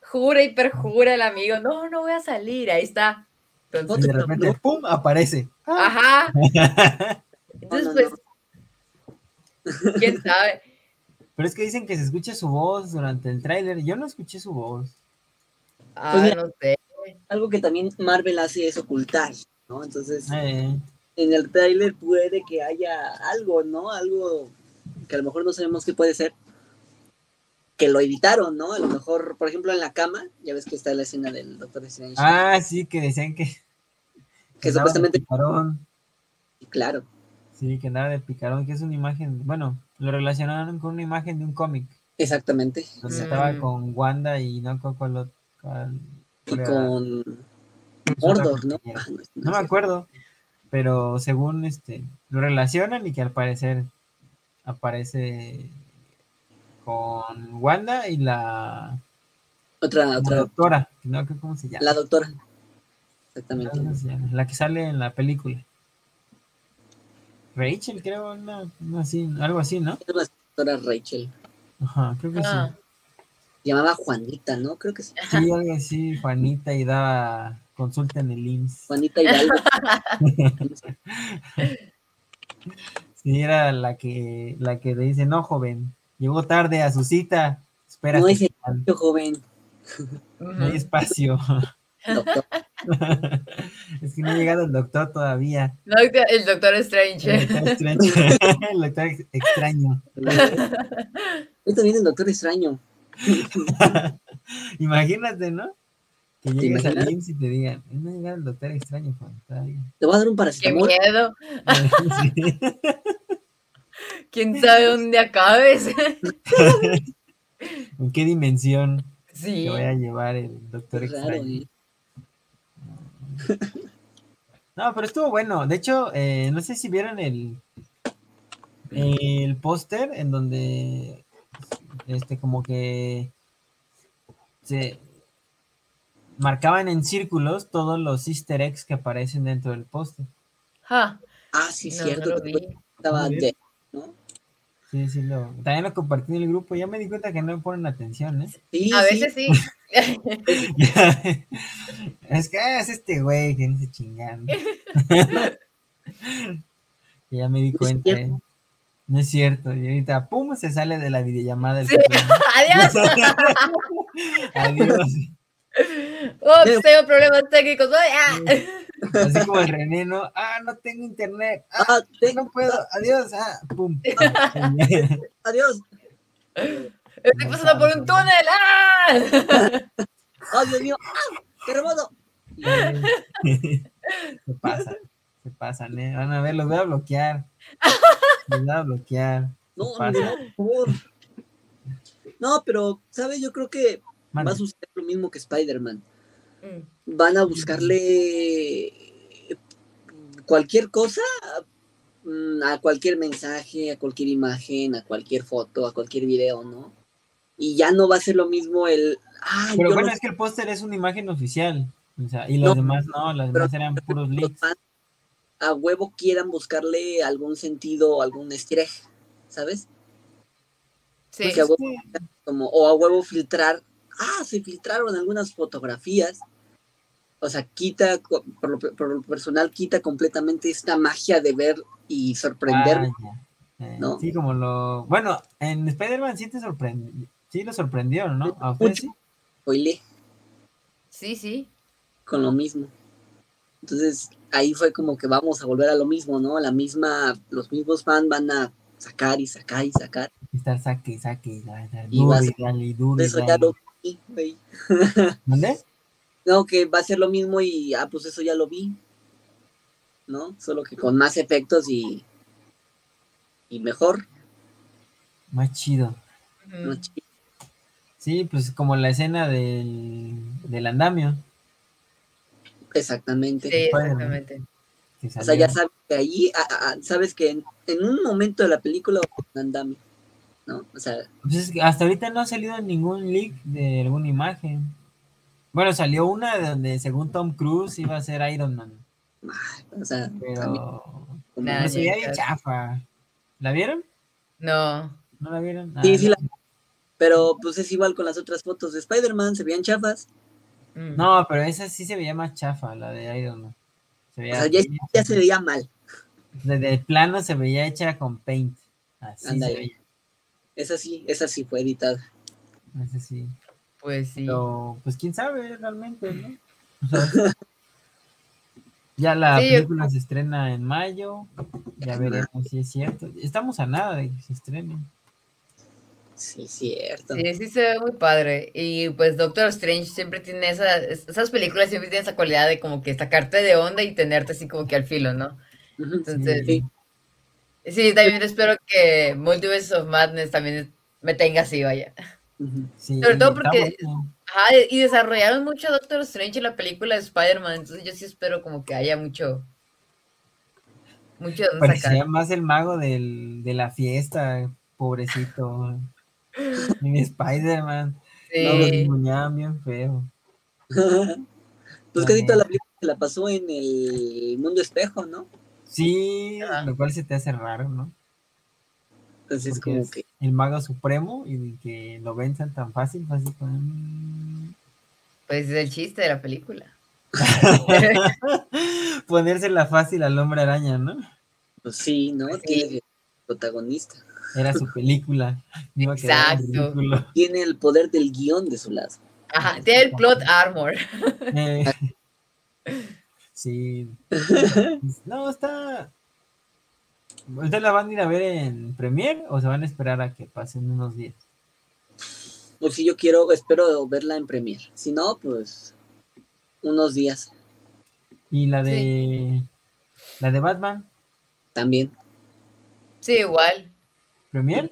Jura y perjura el amigo. No, no voy a salir. Ahí está. Y Entonces, de repente, ¡pum! aparece. ajá. *laughs* Entonces, no, pues, no. quién sabe. Pero es que dicen que se escucha su voz durante el tráiler. Yo no escuché su voz. Ah, Pues mira. no sé. Algo que también Marvel hace es ocultar, ¿no? Entonces, Eh, en el tráiler puede que haya algo, ¿no? Algo que a lo mejor no sabemos qué puede ser. que lo editaron, ¿no? A lo mejor, por ejemplo, en la cama, ya ves que está la escena del Doctor Strange. Ah, sí, que decían que. que supuestamente, Picarón. claro, Sí, que nada de picarón, que es una imagen. Bueno, lo relacionaron con una imagen de un cómic. exactamente. Donde Mm. estaba con Wanda y no con cuál ot- cuál- Y con Mordor, ¿no? Ah, no, no No me acuerdo, pero según este lo relacionan y que al parecer aparece con Wanda y la, Otra, otra, doctora, no cómo se llama. la doctora. Exactamente. La que sale en la película. Rachel, creo, una- una así, algo así, ¿no? Es la doctora Rachel. Ajá, creo que Ah, Se llamaba Juanita, ¿no? Creo que sí. sí. Sí, algo así, Juanita, y daba consulta en el IMSS. Juanita Hidalgo. *laughs* Sí, era la que, la que le dice, no, joven, llegó tarde a su cita, espera, No es el no niño joven. ujú. hay espacio. Doctor. *laughs* es que no ha llegado el doctor todavía. No, el Doctor El Strange. doctor extraño. *laughs* el doctor ex- extraño. Esto viene el Doctor Extraño. Imagínate, ¿no? Que llegues al? IMSS y te digan, no ha llegado el doctor extraño, Juan, todavía. Te voy a dar un Qué paracetamol. miedo. *laughs* Sí. *laughs* ¿Quién sabe dónde acabes? *laughs* ¿En qué dimensión Sí. te vaya a llevar el doctor Qué raro, extraño? ¿eh? No, pero estuvo bueno. De hecho, eh, no sé si vieron el, el póster en donde este como que se marcaban en círculos todos los easter eggs que aparecen dentro del póster. Ja, Ah, sí, no, cierto. no vi. Estaba de, ¿no? Sí, sí, lo, también lo compartí en el grupo. Ya me di cuenta que no me ponen atención, ¿eh? Sí, A sí. veces sí. *laughs* es que ah, es este güey que no se chingan. Y *laughs* ya me di cuenta. ¿eh? No es cierto. Y ahorita, pum, se sale de la videollamada. el Sí. *laughs* Adiós. Adiós. Ups, tengo problemas técnicos. Ay, ah. Así como el René, ¿no? Ah, no tengo internet. Ah, Ah, no puedo. Adiós. Ah, pum. *laughs* adiós. Estoy pasando por un túnel. ¡Ah! ¡Oh, Dios mío! ¡Ah! ¡Terremoto! se pasa. Se pasan, ¿eh? Van a ver, los voy a bloquear. Los voy a bloquear. No, no, por favor. No, pero, ¿sabes? Yo creo que va a suceder lo mismo que Spider-Man. Mm, Van a buscarle cualquier cosa mm, a cualquier mensaje, a cualquier imagen, a cualquier foto, a cualquier video, ¿no? Y ya no va a ser lo mismo el. Ah, Pero yo bueno, no es que el póster es una imagen oficial. O sea, y los No, demás no, los pero- demás eran puros leaks. fans a huevo quieran buscarle algún sentido, algún egg, ¿sabes? Sí. Porque a huevo, como, o a huevo filtrar, ah, se filtraron algunas fotografías. O sea, quita, por lo, por lo personal, quita completamente esta magia de ver y sorprender. Ah. Eh. Sí, como lo. Bueno, en Spider-Man sí te sorprendió. Sí, lo sorprendió, ¿no? ¿A ustedes sí? Sí, sí. con lo mismo. Entonces, ahí fue como que vamos a volver a lo mismo, ¿no? La misma, los mismos fans van a sacar y sacar y sacar. Estar saque, y saque, y Y duro vas- y dale, y duro y Eso ya dale. lo vi. No, que va a ser lo mismo y, ah, pues eso ya lo vi. ¿No? Solo que con más efectos y, y mejor. Más chido. Sí, pues como la escena del, del andamio. Exactamente. Sí, exactamente. O sea, ya sabes que ahí, ah, ah, ah, sabes que en, en un momento de la película a andamio, ¿no? O sea, Pues es que hasta ahorita no ha salido ningún leak de alguna imagen. Bueno, salió una donde según Tom Cruise iba a ser Iron Man, o sea, pero no se veía ya. chafa. ¿La vieron? No. ¿No la vieron? Ah, Sí, sí la- pero pues es igual con las otras fotos de Spider-Man, se veían chafas. Mm. No, pero esa sí se veía más chafa, la de Iron Man. Se O sea, ya, se veía mal. Desde el plano se veía hecha con paint. Así Ándale. se veía. Esa sí, esa sí fue editada. Ese sí. Pues sí. Pero, pues quién sabe realmente, ¿no? O sea, *laughs* ya la Sí, yo- película se estrena en mayo. Ya veremos si es cierto. Estamos a nada de que se estrene. Sí, cierto. Sí, sí se ve muy padre. Y pues Doctor Strange siempre tiene esa, esas películas siempre tienen esa cualidad de como que sacarte de onda y tenerte así como que al filo, ¿no? Entonces, sí. Sí, también espero que Multiverse of Madness también me tenga así, vaya. Sí, Sobre todo porque-. Ajá, y desarrollaron mucho Doctor Strange en la película de Spider-Man, entonces yo sí espero como que haya mucho, mucho de Parecía sacar. más el mago del, de la fiesta, pobrecito. *laughs* Mi Spider-Man. No, lo Sí, ninguneaban bien feo. *laughs* pues casi toda la película se la pasó en el mundo espejo, ¿no? Sí, lo cual se te hace raro, ¿no? Entonces Porque como es que el mago supremo y que lo venzan tan fácil, como, mm. pues es el chiste de la película. *laughs* Ponérsela fácil al hombre araña, ¿no? pues sí, ¿no? Sí. Tiene que- protagonista. Era su película. *laughs* Iba Exacto. Tiene el poder del guion de su lado. Ajá, tiene el plot armor. Eh, *laughs* sí. *laughs* No, está. ¿Ustedes la van a ir a ver en Premiere o se van a esperar a que pasen unos días? Pues si yo quiero, espero verla en Premiere. Si no, pues unos días Y la de. La de Batman, también. Sí, igual. Premiere.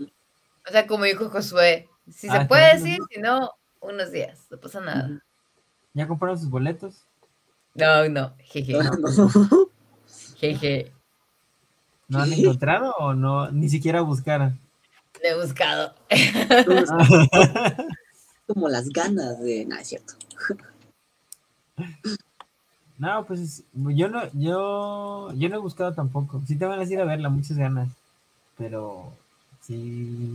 O sea, como dijo Josué, si Ah, se puede ¿estamos decir, si no, unos días, no pasa nada. ¿Ya compraron sus boletos? No, no, jeje, No. *laughs* jeje. ¿No han encontrado o no? Ni siquiera buscaron. Lo he buscado. *laughs* como las ganas de. No, es cierto. *laughs* No, pues yo no, yo, yo no he buscado tampoco. Sí te van a ir a verla, muchas ganas. Pero sí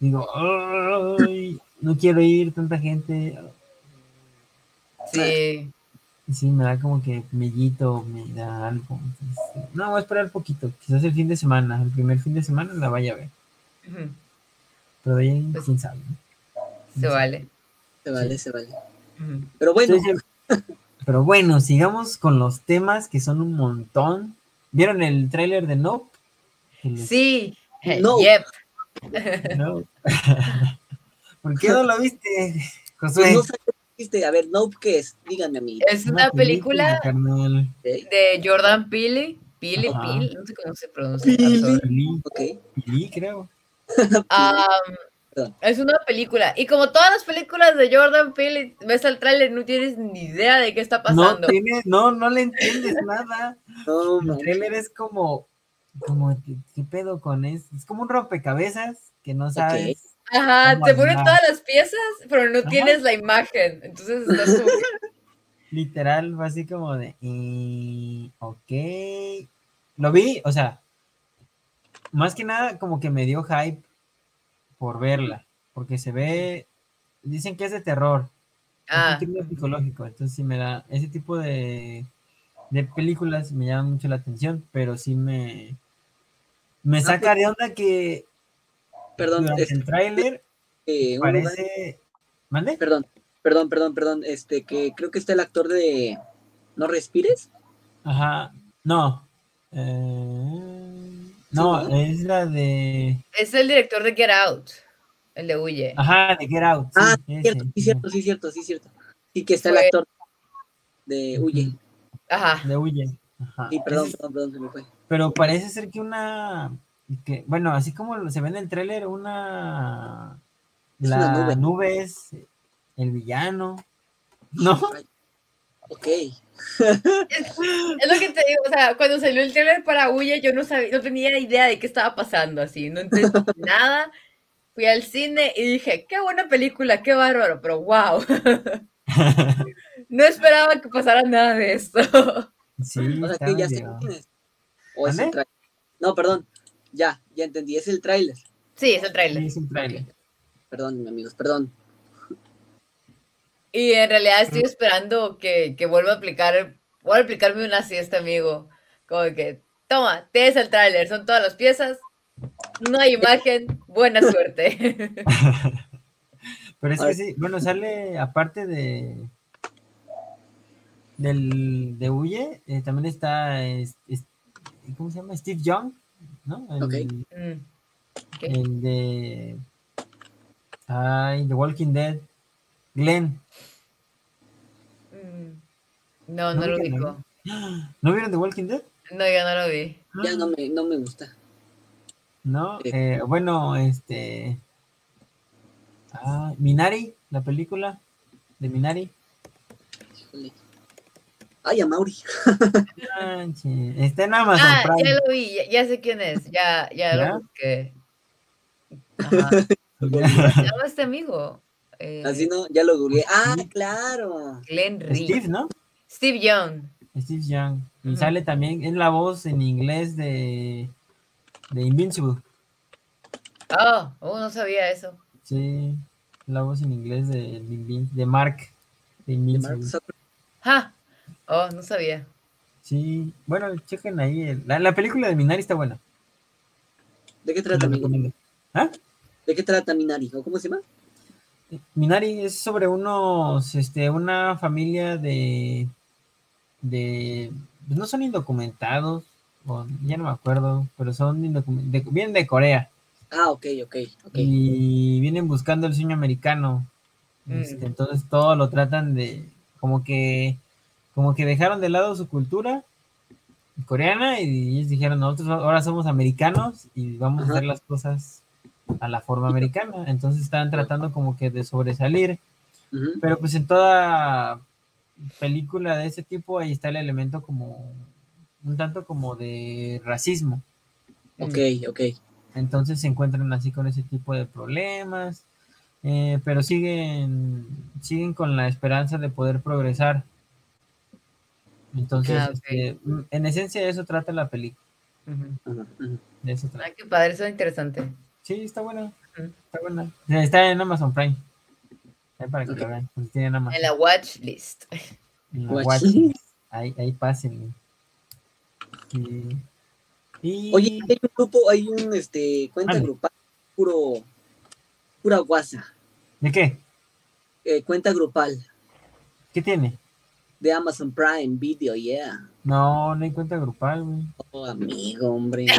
digo, "Ay, no quiero ir, tanta gente. Sí. Sí, me da como que mellito, me da algo. Entonces, no, voy a esperar poquito. Quizás el fin de semana, el primer fin de semana la vaya a ver. Pero de ahí, Pues- quién sabe. ¿no? Se vale. Se vale, se vale. Pero bueno. *laughs* Pero bueno, sigamos con los temas que son un montón. ¿Vieron el tráiler de Nope? Sí. No. Yep. No. *laughs* ¿Por qué no lo viste, pues Josué? no sé. A ver, Nope, ¿qué es? Díganme a mí. Es una película de Jordan Peele. Peele, Ajá. Peele, no sé cómo se pronuncia. Peele. I'm sorry. Pili, Ok. Pili, creo. *laughs* Es una película. Y como todas las películas de Jordan Peele, ves el tráiler, no tienes ni idea de qué está No pasando. tienes, no, no le entiendes *laughs* nada. No, El man. trailer es como, como, ¿qué, qué pedo con eso? Es como un rompecabezas que no sabes. Ajá, ¿Cómo te ponen todas las piezas, pero no Ajá. tienes la imagen. Entonces estás como *laughs* Literal, fue así como de, ok. Lo vi, o sea, más que nada como que me dio hype por verla, porque se ve, dicen que es de terror, Ah, es un thriller psicológico, entonces sí me da, ese tipo de, de películas me llaman mucho la atención, pero sí me, me Ah, saca de onda que Perdón, durante es- el tráiler eh, parece, ¿mande? perdón, perdón, perdón, perdón. Este, que creo que está el actor de No Respires. Ajá, no. eh, no, ¿no? es la de. es el director de Get Out, el de Huye. Ajá, de Get Out. sí, ah, ese, cierto, sí, cierto, sí, cierto, sí, cierto. Sí, que está el actor de Huye. Ajá. De Huye. Ajá. Sí, perdón, perdón, perdón, se me fue. pero parece ser que una. Que, bueno, así como se ve en el tráiler, una. Es la una nube. nube. es el villano. No, Ok. *laughs* Es lo que te digo, o sea, cuando salió el trailer para Huye, yo no sabía, no tenía idea de qué estaba pasando, así, no entendí *laughs* nada. Fui al cine y dije, qué buena película, qué bárbaro, pero wow. *laughs* No esperaba que pasara nada de esto. sí, O sea que ya sé medio- quién es. O es tráiler. No, perdón. Ya, ya entendí. Es el tráiler. Sí, es el Sí, trailer. es un tráiler. Perdón, amigos, perdón. Y en realidad estoy esperando que, que vuelva a aplicar, vuelva a aplicarme una siesta, amigo. Como que, toma, tienes el tráiler, son todas las piezas, no hay imagen, buena suerte. *laughs* Pero es que sí, bueno, sale aparte de del de Huye, eh, también está es- es- ¿cómo se llama? Steve Young, ¿no? El. Mm, el de Ay, The Walking Dead. Glenn. Mm, No, No no lo vi. ¿No vieron The Walking Dead? No, yo no lo vi. Ya no me, no me gusta. No, eh, bueno, este. Ah, Minari, la película de Minari. Híjole. Ay, a Mauri. Está en Amazon Ah, Prime. ya lo vi, ya, ya sé quién es, ya, ya, ¿Ya? lo busqué. Ajá. *laughs* Llama este amigo. Eh, Así no, ya lo googleé. Ah, claro. Glenn Reed. Steve, ¿no? Steve Young. Steve Young. Y Ujú. sale también, es la voz en inglés de, de Invincible. Oh, oh, no sabía eso. Sí, la voz en inglés de, de, de Mark. De De Invincible. Mark Zuckerberg. Ja. Oh, no sabía. Sí, bueno, chequen ahí. el- la, la película de Minari está buena. ¿De qué trata, recomiendo. ¿Ah? ¿De qué trata Minari? ¿O cómo se llama? Minari es sobre unos, este, una familia de, de, pues no son indocumentados, o ya no me acuerdo, pero son indocumen- de- vienen de Corea Ah, ok, ok, ok. y vienen buscando el sueño americano. Mm. Este, entonces todo lo tratan de, como que, como que dejaron de lado su cultura coreana y ellos dijeron, nosotros ahora somos americanos y vamos Ajá. a hacer las cosas a la forma americana. Entonces están tratando como que de sobresalir. Pero pues en toda película de ese tipo ahí está el elemento como un tanto como de racismo. Ok, ok. Entonces se encuentran así con ese tipo de problemas, eh, pero siguen, siguen con la esperanza de poder progresar. Entonces, Ah, este, mm, en esencia de eso trata la película. Ujú. De eso trata. Ah, qué padre, eso es interesante. Sí, está buena. Está buena. Está en Amazon Prime. Ahí para que lo vean. pues. En la watch list. En la Watch watchlist. Ahí, ahí. Y... Oye, hay un grupo, hay un este cuenta grupal, puro, pura guasa, ¿De qué? eh, cuenta grupal ¿Qué tiene? De Amazon Prime Video, yeah. No, no hay cuenta grupal, güey. Oh, amigo, hombre. *laughs*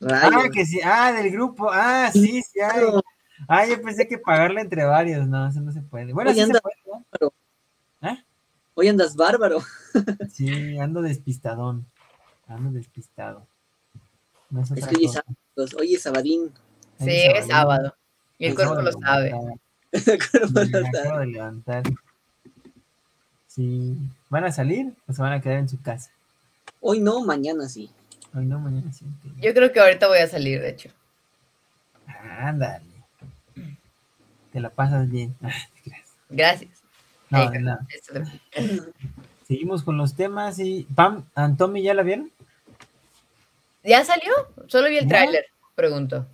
Ah, Rayos. que sí. Ah, del grupo. Ah, sí, sí hay. Ah, yo pensé que pagarla entre varios. No, eso no se puede. Bueno, sí se puede, ¿no? Hoy andas bárbaro. *laughs* Sí, ando despistadón. Ando despistado. No es Es que hoy es sábado, hoy es sabadín. Sí, es sábado. Y el Me cuerpo lo sabe. *laughs* levantar. Cuerpo lo sabe. ¿Van a salir o se van a quedar en su casa? Hoy no, mañana sí. Hoy no, mañana sí. Yo creo que ahorita voy a salir, de hecho. Ándale. Te la pasas bien. *laughs* Creas. Gracias. No, de nada. *clears throat* Seguimos con los temas y. Pam, Antomi, ¿ya la vieron? ¿Ya salió? Solo vi el No. tráiler, pregunto.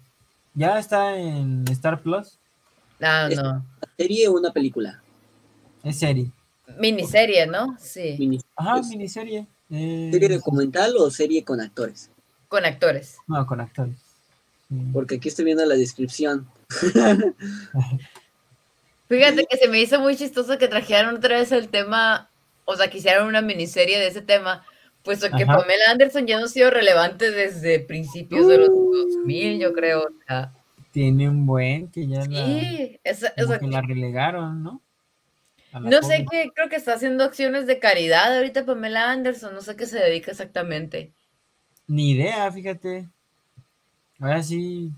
Ya está en Star Plus. Ah, Es- no. ¿Serie o una película? Es serie. Miniserie, ¿no? Sí. Mini- Ajá, Pues, miniserie. Eh, ¿Serie documental o serie con actores? Con actores. No, con actores. Porque aquí estoy viendo la descripción. *laughs* Fíjate que se me hizo muy chistoso que trajeran otra vez el tema, o sea, que hicieran una miniserie de ese tema, puesto que Ajá. Pamela Anderson ya no ha sido relevante desde principios de los 2000, yo creo. o sea, Tiene un buen que ya la, sí, esa- o como sea, que la relegaron, ¿no? No sé qué, creo que está haciendo acciones de caridad ahorita Pamela Anderson, no sé qué se dedica exactamente. Ni idea, fíjate. Ahora sí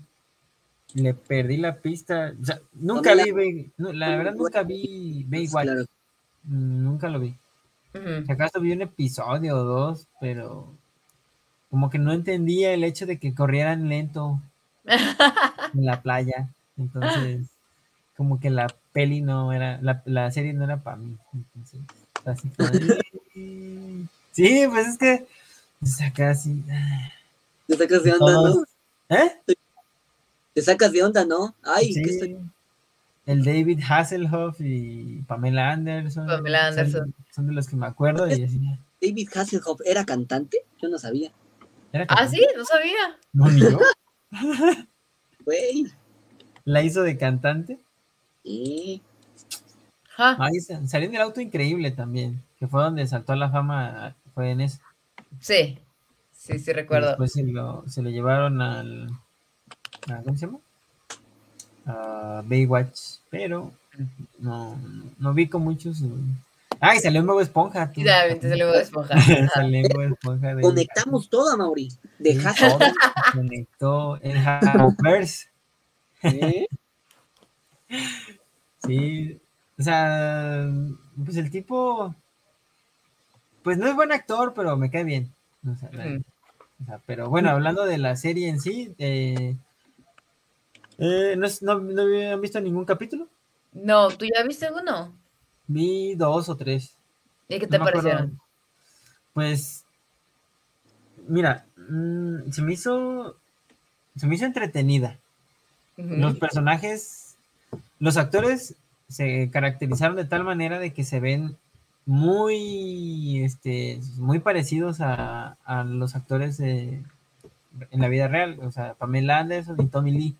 le perdí la pista. O sea, nunca Pamela- vi, Bay- no, la verdad nunca vi Pues, Baywatch. claro. Mm, Nunca lo vi. Si acaso vi un episodio o dos, pero como que no entendía el hecho de que corrieran lento *laughs* en la playa. Entonces, como que la peli no era, la, la serie no era para mí. Entonces, así como de, *laughs* Sí, pues es que es acá así. Te sacas de onda, Todos- ¿no? ¿Eh? Te sacas de onda, ¿no? Ay, Sí. ¿qué estoy? El David Hasselhoff y Pamela Anderson. Pamela son- Anderson. Son, de los que me acuerdo. Y así, David Hasselhoff era cantante. Yo no sabía. ¿era Ah, sí, no sabía. No, ni yo. *laughs* Güey. La hizo de cantante. Sí. Ja, Ahí sa- salió en el auto increíble también, que fue donde saltó a la fama, fue en eso. sí, sí, sí Y recuerdo. Después se lo, se lo llevaron al, a- ¿cómo se llama? a Baywatch, pero no, no vi con muchos. Ay, salió un Bob Esponja. tú. Sí, también te salió Bob Esponja. *laughs* salió un Bob Esponja. de- Conectamos todo, Mauri. Sí, Dejaste. conectó el Jamoverse. ¿eh? *laughs* Sí, o sea, pues el tipo, pues no es buen actor, pero me cae bien. O sea, la- Ujú. o sea, pero bueno, hablando de la serie en sí, eh, eh, ¿no, no, no habían visto ningún capítulo? No, ¿tú ya viste uno? Vi dos o tres. ¿Y qué te No parecieron? Pues, mira, mm, se me hizo, se me hizo entretenida. Los personajes, los actores se caracterizaron de tal manera de que se ven muy, este, muy parecidos a, a los actores de- en la vida real, o sea, Pamela Anderson y Tommy Lee.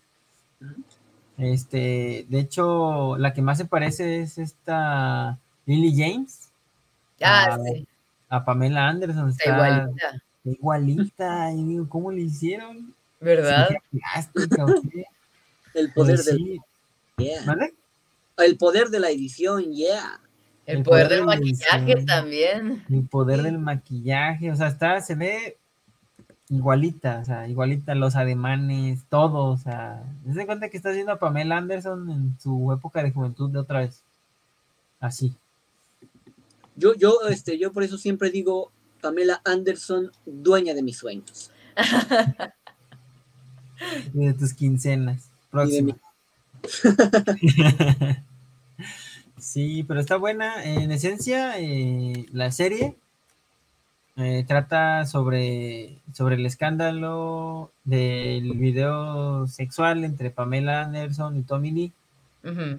Este, de hecho, la que más se parece es esta Lily James Ah, Ah, sí, a Pamela Anderson. está igualita, igualita, y digo, ¿cómo le hicieron? ¿verdad? ¿Cirugía plástica o qué? El poder Pues del. El poder de la edición, yeah. El El poder poder del maquillaje también. El poder Sí. del maquillaje, o sea, está, se ve igualita, o sea, igualita los ademanes, todo, o sea, se cuenta que está haciendo a Pamela Anderson en su época de juventud de otra vez. Así. Yo, yo, este, yo por eso siempre digo Pamela Anderson, dueña de mis sueños. *laughs* Y de tus quincenas. Próxima. *laughs* sí, pero está buena. En esencia, eh, la serie eh, trata sobre, sobre el escándalo del video sexual entre Pamela Anderson y Tommy Lee.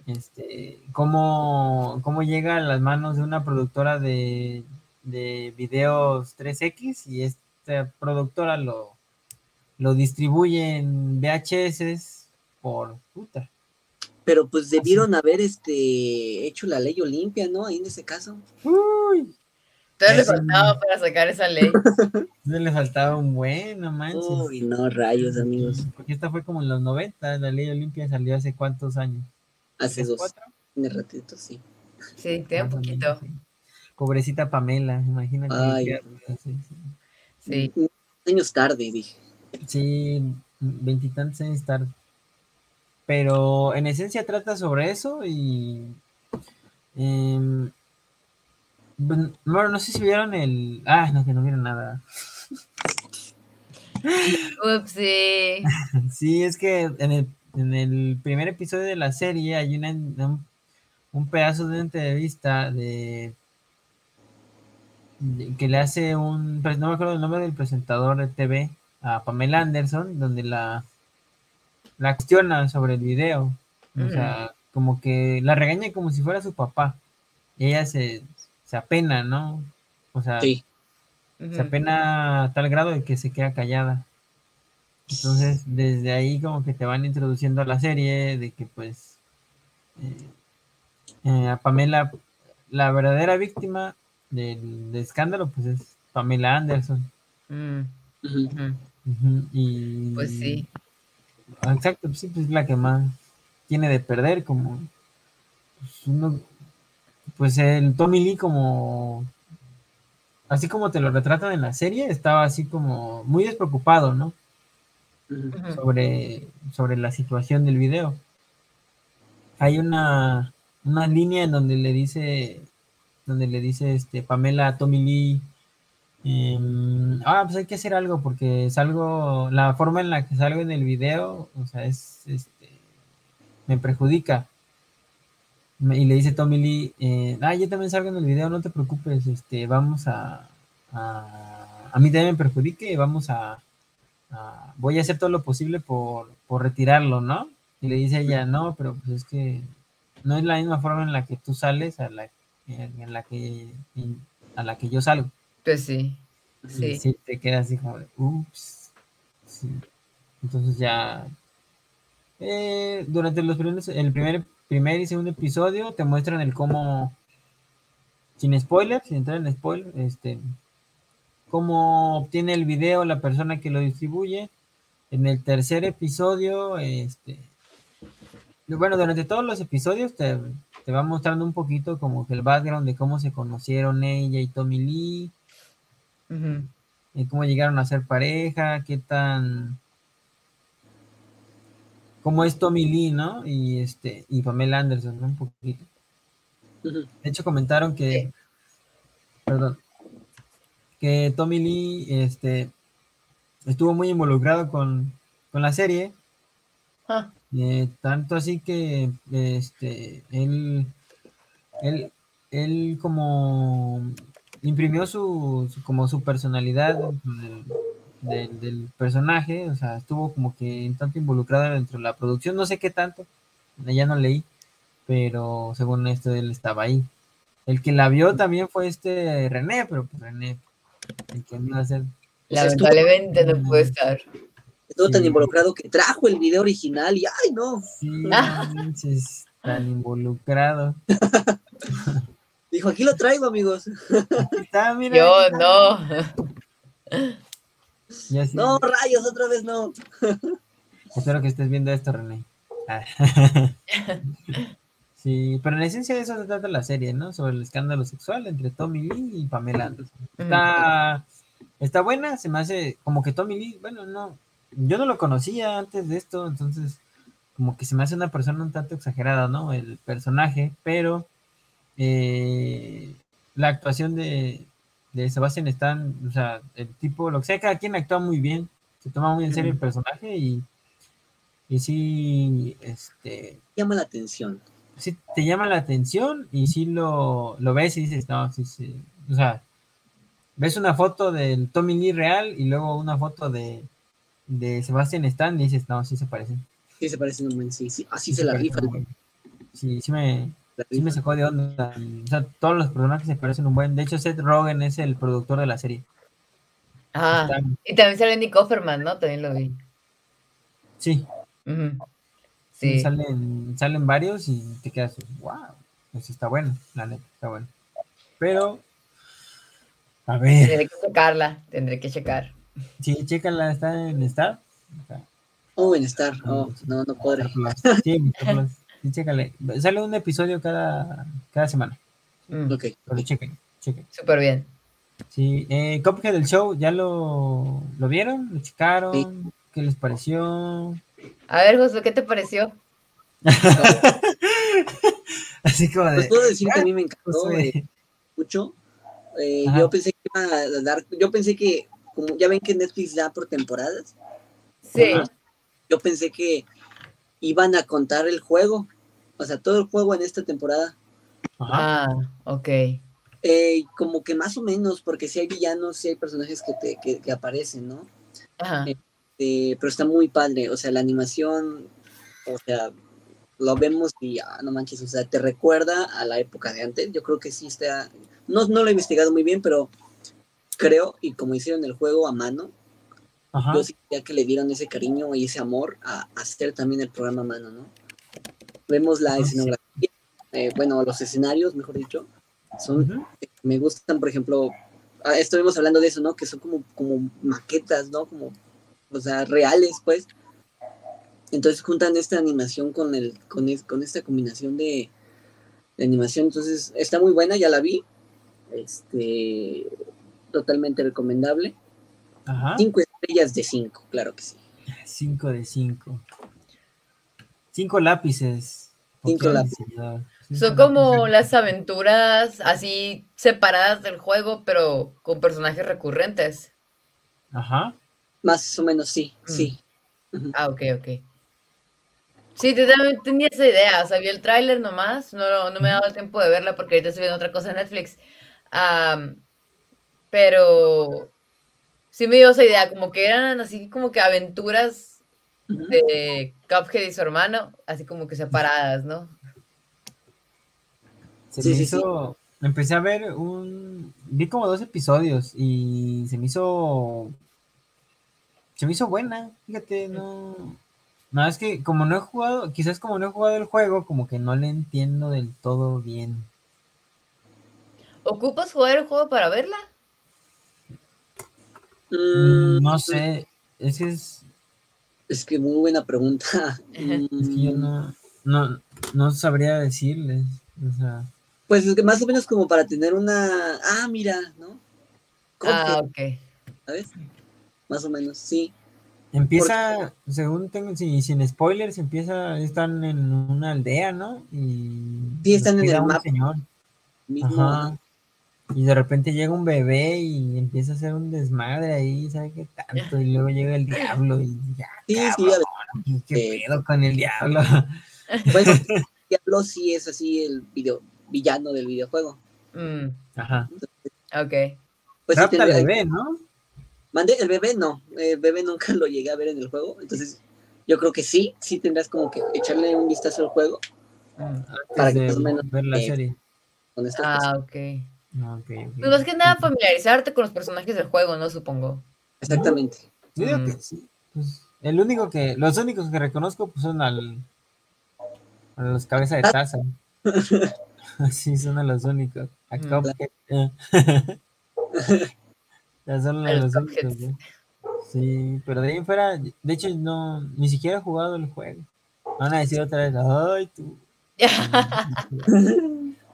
Este, cómo, cómo llega a las manos de una productora de, de videos 3X y esta productora lo, lo distribuye en VHS por puta. Pero pues debieron haber este hecho la ley Olimpia, ¿no? Ahí en ese caso. Uy, Todavía le Eso. faltaba para sacar esa ley. *laughs* no le faltaba un buen, no manches. Uy, no, rayos, amigos. Porque esta fue como en los 90, la ley Olimpia salió hace cuántos años. Hace ¿Tres, dos cuatro? de ratito, sí. Sí, tiene un poquito. menos, sí. Pobrecita Pamela, imagínate. Ay. qué- sí, sí. Sí. Años tarde, dije. Sí, veintitantos años tarde. Pero en esencia trata sobre eso y. em, bueno, no sé si vieron el. Ah, no, que no vieron nada. Upsi. *laughs* Sí, es que en el, en el primer episodio de la serie hay una, un, un pedazo de entrevista de, de- que le hace un, pues, no me acuerdo el nombre del presentador de TV a Pamela Anderson, donde la, la cuestiona sobre el video. O sea, como que la regaña como si fuera su papá. Y ella se, se apena, ¿no? O sea, Sí. se apena a tal grado de que se queda callada. Entonces, desde ahí como que te van introduciendo a la serie de que pues eh, eh, a Pamela, la verdadera víctima del, del escándalo pues es Pamela Anderson. Mm, Y Pues sí. Exacto, pues sí, pues es la que más tiene de perder, como pues, uno, pues el Tommy Lee como así como te lo retratan en la serie, estaba así como muy despreocupado, ¿no? Sobre, sobre la situación del video. Hay una, una línea en donde le dice, donde le dice este Pamela a Tommy Lee, em, ah, pues hay que hacer algo porque salgo, la forma en la que salgo en el video, o sea, es, este, me perjudica. Y le dice Tommy Lee, eh, ah, yo también salgo en el video, no te preocupes, este, vamos a, a, mí también me perjudique, vamos a, voy a hacer todo lo posible por, por retirarlo, ¿no? Y le dice ella, no, pero pues es que no es la misma forma en la que tú sales a la, en, la que a la que yo salgo. Pues sí. Y Sí. te queda así como de, ups. Sí. Entonces ya eh, durante los primeros, el primer, primer y segundo episodio te muestran el cómo, sin spoilers, sin entrar en spoilers, este, cómo obtiene el video la persona que lo distribuye. En el tercer episodio, este, bueno, durante todos los episodios te, te va mostrando un poquito como que el background de cómo se conocieron ella y Tommy Lee, Cómo llegaron a ser pareja, qué tan cómo es Tommy Lee, ¿no? Y este, y Pamela Anderson, ¿no? Un poquito. De hecho, comentaron que, Sí. perdón, que Tommy Lee este, estuvo muy involucrado con, con la serie, Ah, eh, tanto así que este, él, él, él como imprimió su, su- como su personalidad del, del- del personaje, o sea, estuvo como que un tanto involucrado dentro de la producción, no sé qué tanto, ya no leí, pero según esto él estaba ahí. El que la vio también fue este René, pero pues René, el que no iba a ser. sea, estuvo- lamentablemente no puede estar. Estuvo tan involucrado que trajo el video original y ¡ay, no! Sí, *laughs* Ah. manches, tan involucrado. *laughs* Dijo, aquí lo traigo, amigos. Aquí está, mira. Yo está. no. Sí. No, rayos, otra vez no. Espero que estés viendo esto, René. Ah. *laughs* Sí, pero en esencia de eso se trata la serie, ¿no? Sobre el escándalo sexual entre Tommy Lee y Pamela Anderson. Está, está buena, se me hace como que Tommy Lee, bueno, no, yo no lo conocía antes de esto, entonces como que se me hace una persona un tanto exagerada, ¿no? El personaje, pero eh, la actuación de, de Sebastian Stan, o sea, el tipo, lo que sea, cada quien actúa muy bien, se toma muy en serio el personaje y, y sí, este, Llama la atención. sí te llama la atención y sí lo, lo ves y dices, no, sí, sí. O sea, ves una foto del Tommy Lee real y luego una foto de, de Sebastian Stan y dices, no, sí se parecen. Sí, se parece un buen, sí, sí. Así Sí se la parecen rifa. un buen. Sí, sí me, sí me sacó de onda. o sea, todos los personajes se parecen un buen. De hecho, Seth Rogen es el productor de la serie. Ah, Está- y también sale Nick Offerman, ¿no? También lo vi. sí, sí, Sí. salen, salen varios y te quedas, wow, eso está bueno, la neta, está bueno. Pero, a ver. Tendré que checarla, tendré que checar. Sí, chécala, está en Star. Acá, Oh, en Star. Oh, no, no podré. Sí, en Star Plus. Sí, chécale. Sale un episodio cada, cada semana. Mm, Ok. Pero chequen, chequen. Súper bien. Sí, eh, del show, ¿ya lo, lo vieron? ¿Lo checaron? Sí. ¿Qué les pareció? A ver, Josué, ¿qué te pareció? *laughs* Así como Pues de. puedo decir que a mí me encantó Josué. eh, mucho. Eh, yo pensé que iba a dar, yo pensé que, como ya ven que Netflix da por temporadas, Sí. Ajá. yo pensé que iban a contar el juego, o sea, todo el juego en esta temporada. Ajá. Ah, ok. Eh, como que más o menos, porque si hay villanos, si hay personajes que, te, que, que aparecen, ¿no? Ajá. Eh, pero está muy padre, o sea, la animación, o sea, lo vemos y ah, no manches, o sea, te recuerda a la época de antes. Yo creo que sí está, no, no lo he investigado muy bien, pero creo, y como hicieron el juego a mano, Ajá. yo sí quería que le dieron ese cariño y ese amor a, a hacer también el programa a mano, ¿no? Vemos la Ah, escenografía, eh, bueno, los escenarios, mejor dicho, son me gustan, por ejemplo, ah, estuvimos hablando de eso, ¿no? Que son como, como maquetas, ¿no? Como, o sea, reales, pues. Entonces juntan esta animación con el, con, es- con esta combinación de, de animación. Entonces, está muy buena, ya la vi. Este, totalmente recomendable. Ajá. Cinco estrellas de cinco, claro que sí. 5 de 5. 5 lápices. Cinco Ok, lápices. señor. Son como lápices. las aventuras así separadas del juego, pero con personajes recurrentes. Ajá. Más o menos sí, Mm. sí. Ah, ok, ok. Sí, te- también tenía esa idea. O sea, vi el tráiler nomás. No, no me he dado el tiempo de verla porque ahorita estoy viendo otra cosa en Netflix. Am, pero sí me dio esa idea, como que eran así como que aventuras de Cuphead y su hermano, así como que separadas, ¿no? Se Sí, me sí, sí. hizo. Empecé a ver un. Vi como dos episodios y se me hizo. Se me hizo buena. Fíjate, no. No, es que como no he jugado, quizás como no he jugado el juego, como que no le entiendo del todo bien. ¿Ocupas jugar el juego para verla? Mm, No sé, es que es, Es que muy buena pregunta. *laughs* es que yo Mm, no, no, no sabría decirles. O sea, Pues es que más o menos como para tener una. Ah, mira, ¿no? Ah, ok. ¿Sabes? Más o menos, sí. empieza, según tengo, si, sin spoilers, empieza, están en una aldea, ¿no? Y Sí, están en el mapa. señor. Mismo. Ajá. Y de repente llega un bebé y empieza a hacer un desmadre ahí, ¿sabe qué tanto? Y luego llega el diablo y ya, Sí, sí, cabrón, ver, ¿qué eh, pedo con el diablo? *laughs* Bueno, Diablo sí es así el video, villano del videojuego. Mm, Ajá. ok. Pues sí al bebé, ¿no? Mandé, el bebé no, el bebé nunca *laughs* lo llegué a ver en el juego, entonces yo creo que sí, sí tendrás como que echarle un vistazo al juego Mm. Para Antes que más o menos, ver la eh, serie. con estas cosas. Ah, ok. Ah, ok, ok. Pues más que nada familiarizarte con los personajes del juego, ¿no? Supongo. Exactamente. Yo digo Mm. que sí. Pues, el único que, los únicos que reconozco pues son al, a los cabezas de taza. *laughs* sí, son a los únicos. A Mm. Cuphead, *laughs* ya son A los únicos. ¿eh? Sí, pero de ahí en fuera, de hecho no, ni siquiera he jugado el juego. Van a decir otra vez, ay tú. *laughs*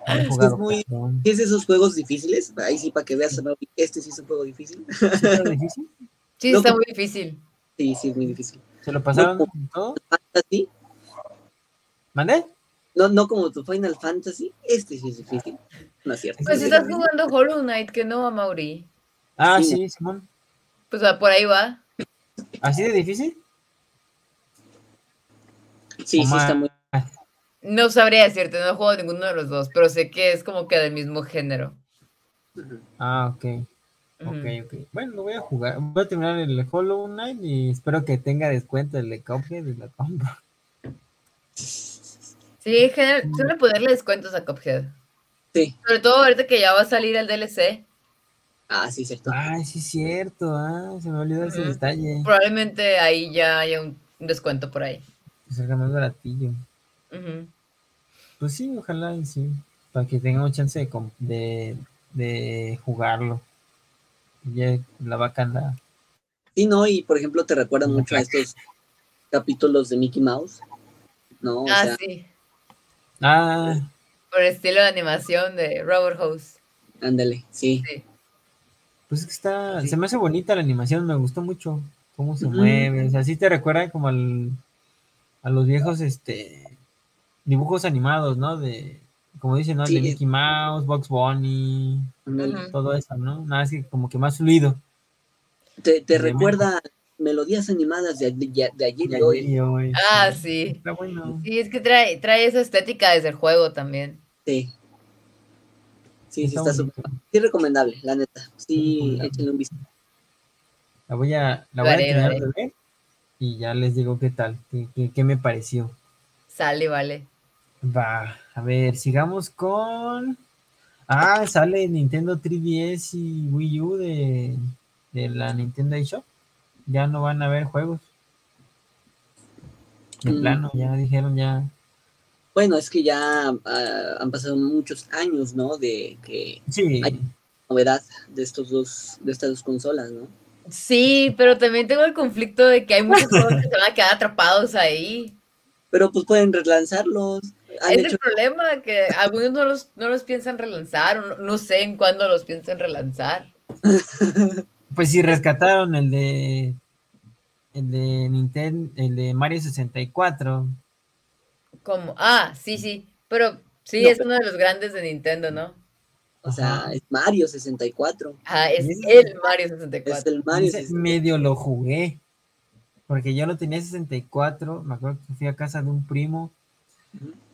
No Es que es muy- cabrón. ¿Qué es esos juegos difíciles? Ahí sí, para que veas, ¿no? este sí es un juego difícil. ¿Sí está difícil? Sí, No, está muy difícil. Sí, sí, es muy difícil. ¿Se lo pasaron todo? Fantasy, ¿Mandé? no, no como tu Final Fantasy, este sí es difícil. No es cierto. Pues si estás jugando Hollow Knight, que no, Mauri. Ah, Sí. sí, Simón. Pues va, por ahí va. ¿Así de difícil? Sí, sí, está muy. No sabría decirte, no he jugado ninguno de los dos, pero sé que es como que del mismo género. Ah, ok. Ok, ok. Bueno, lo voy a jugar. Voy a terminar el Hollow Knight y espero que tenga descuento el de Cuphead y lo compro. Sí, en general, suele ponerle descuentos a Cuphead. Sí. Sobre todo ahorita que ya va a salir el DLC. Ah, sí, cierto. Ay, sí es cierto. Ah, se me olvidó ese detalle. Probablemente ahí ya haya un descuento por ahí. Salga más baratillo. Ujú. Pues sí, ojalá y sí. Para que tengamos chance de, de, de jugarlo. Y ya la vaca anda. Sí, no, y por ejemplo, te recuerdan mucho a estos capítulos de Mickey Mouse. No, o Ah, sea, sí. Ah, Por el estilo de animación de Robert House. ándale, sí. Sí. pues es que está. Sí. Se me hace bonita la animación, me gustó mucho. Cómo se Ujú. mueve. O sea, sí te recuerda como al, a los viejos este dibujos animados, ¿no? De, como dicen, ¿no? Sí. De Mickey Mouse, Box Bunny, todo eso, ¿no? Nada, es que como que más fluido. Te, te recuerda melodías animadas de, de- de ayer y hoy. Ah, sí. Está bueno. Sí, es que trae, trae esa estética desde el juego también. Sí. Sí, sí, Está súper. Sí, recomendable, la neta. Sí, échenle un vistazo. La voy a, la voy a terminar haré. de ver y ya les digo qué tal, qué, qué- qué me pareció. Sale, vale. Va, a ver, sigamos con. Ah, sale Nintendo 3DS y Wii U de, de la Nintendo eShop. Ya no van a haber juegos. De Mm. plano, ya dijeron ya. Bueno, es que ya ah, han pasado muchos años, ¿no? De que Sí, Ay. novedad de estos dos, de estas dos consolas, ¿no? Sí, pero también tengo el conflicto de que hay muchos *laughs* juegos que se van a quedar atrapados ahí. Pero pues pueden relanzarlos. Es hecho, el problema, que algunos no los, no los piensan relanzar, o no, no sé en cuándo los piensan relanzar. *laughs* pues sí rescataron el de el de Nintendo, el de Mario 64. Como, ah, sí, sí, pero sí, No, es pero- uno de los grandes de Nintendo, ¿no? o sea, es Mario 64. Ah, es Y ese- el Mario Es 64. el Mario Ese 64. medio lo jugué. Porque yo lo tenía 64. Me acuerdo que fui a casa de un primo.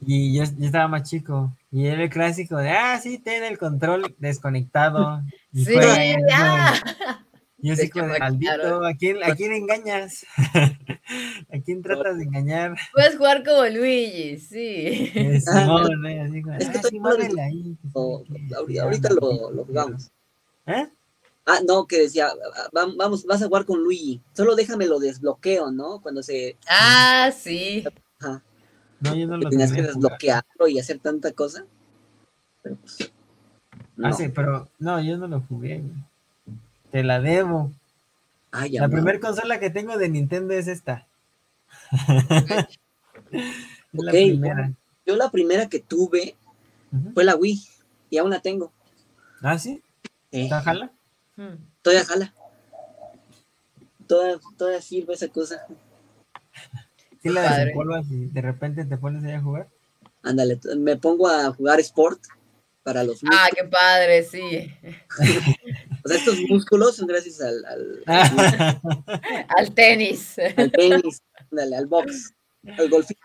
Y yo, yo estaba más chico. Y era el clásico de, ah, sí, ten el control desconectado. Y Sí, ya. Y yo De así como de, maldito. ¿a quién, ¿a quién engañas? *laughs* ¿A quién tratas de engañar? Puedes jugar como Luigi, sí. Eh, *laughs* Simón, eh, así como, Es que ah, sí, lo ahí. que O- sabe qué". ahorita lo, lo jugamos. ¿Eh? Ah, no, que decía, va- vamos, vas a jugar con Luigi. Solo déjame lo desbloqueo, ¿no? Cuando se. Ah, sí. Ajá, No, yo no que lo tenías que desbloquearlo y hacer tanta cosa. Pero pues. No. Ah, sí, pero no, yo no lo jugué. güey. Te la debo. Ah, ya, La primera consola que tengo de Nintendo es esta. *laughs* Es la primera. Yo la primera que tuve fue la Wii y aún la tengo. ¿Ah, sí? Eh, ¿Está jala? Hmm. todavía jala. Toda, todavía sirve esa cosa. Sí la Padre. desempolvas y de repente te pones ahí a jugar. Ándale, me pongo a jugar Sport para los músculos. Ah, qué padre, sí. *laughs* O sea, estos músculos son gracias al, al, *laughs* Al tenis. al tenis, ándale, al box, al golfito.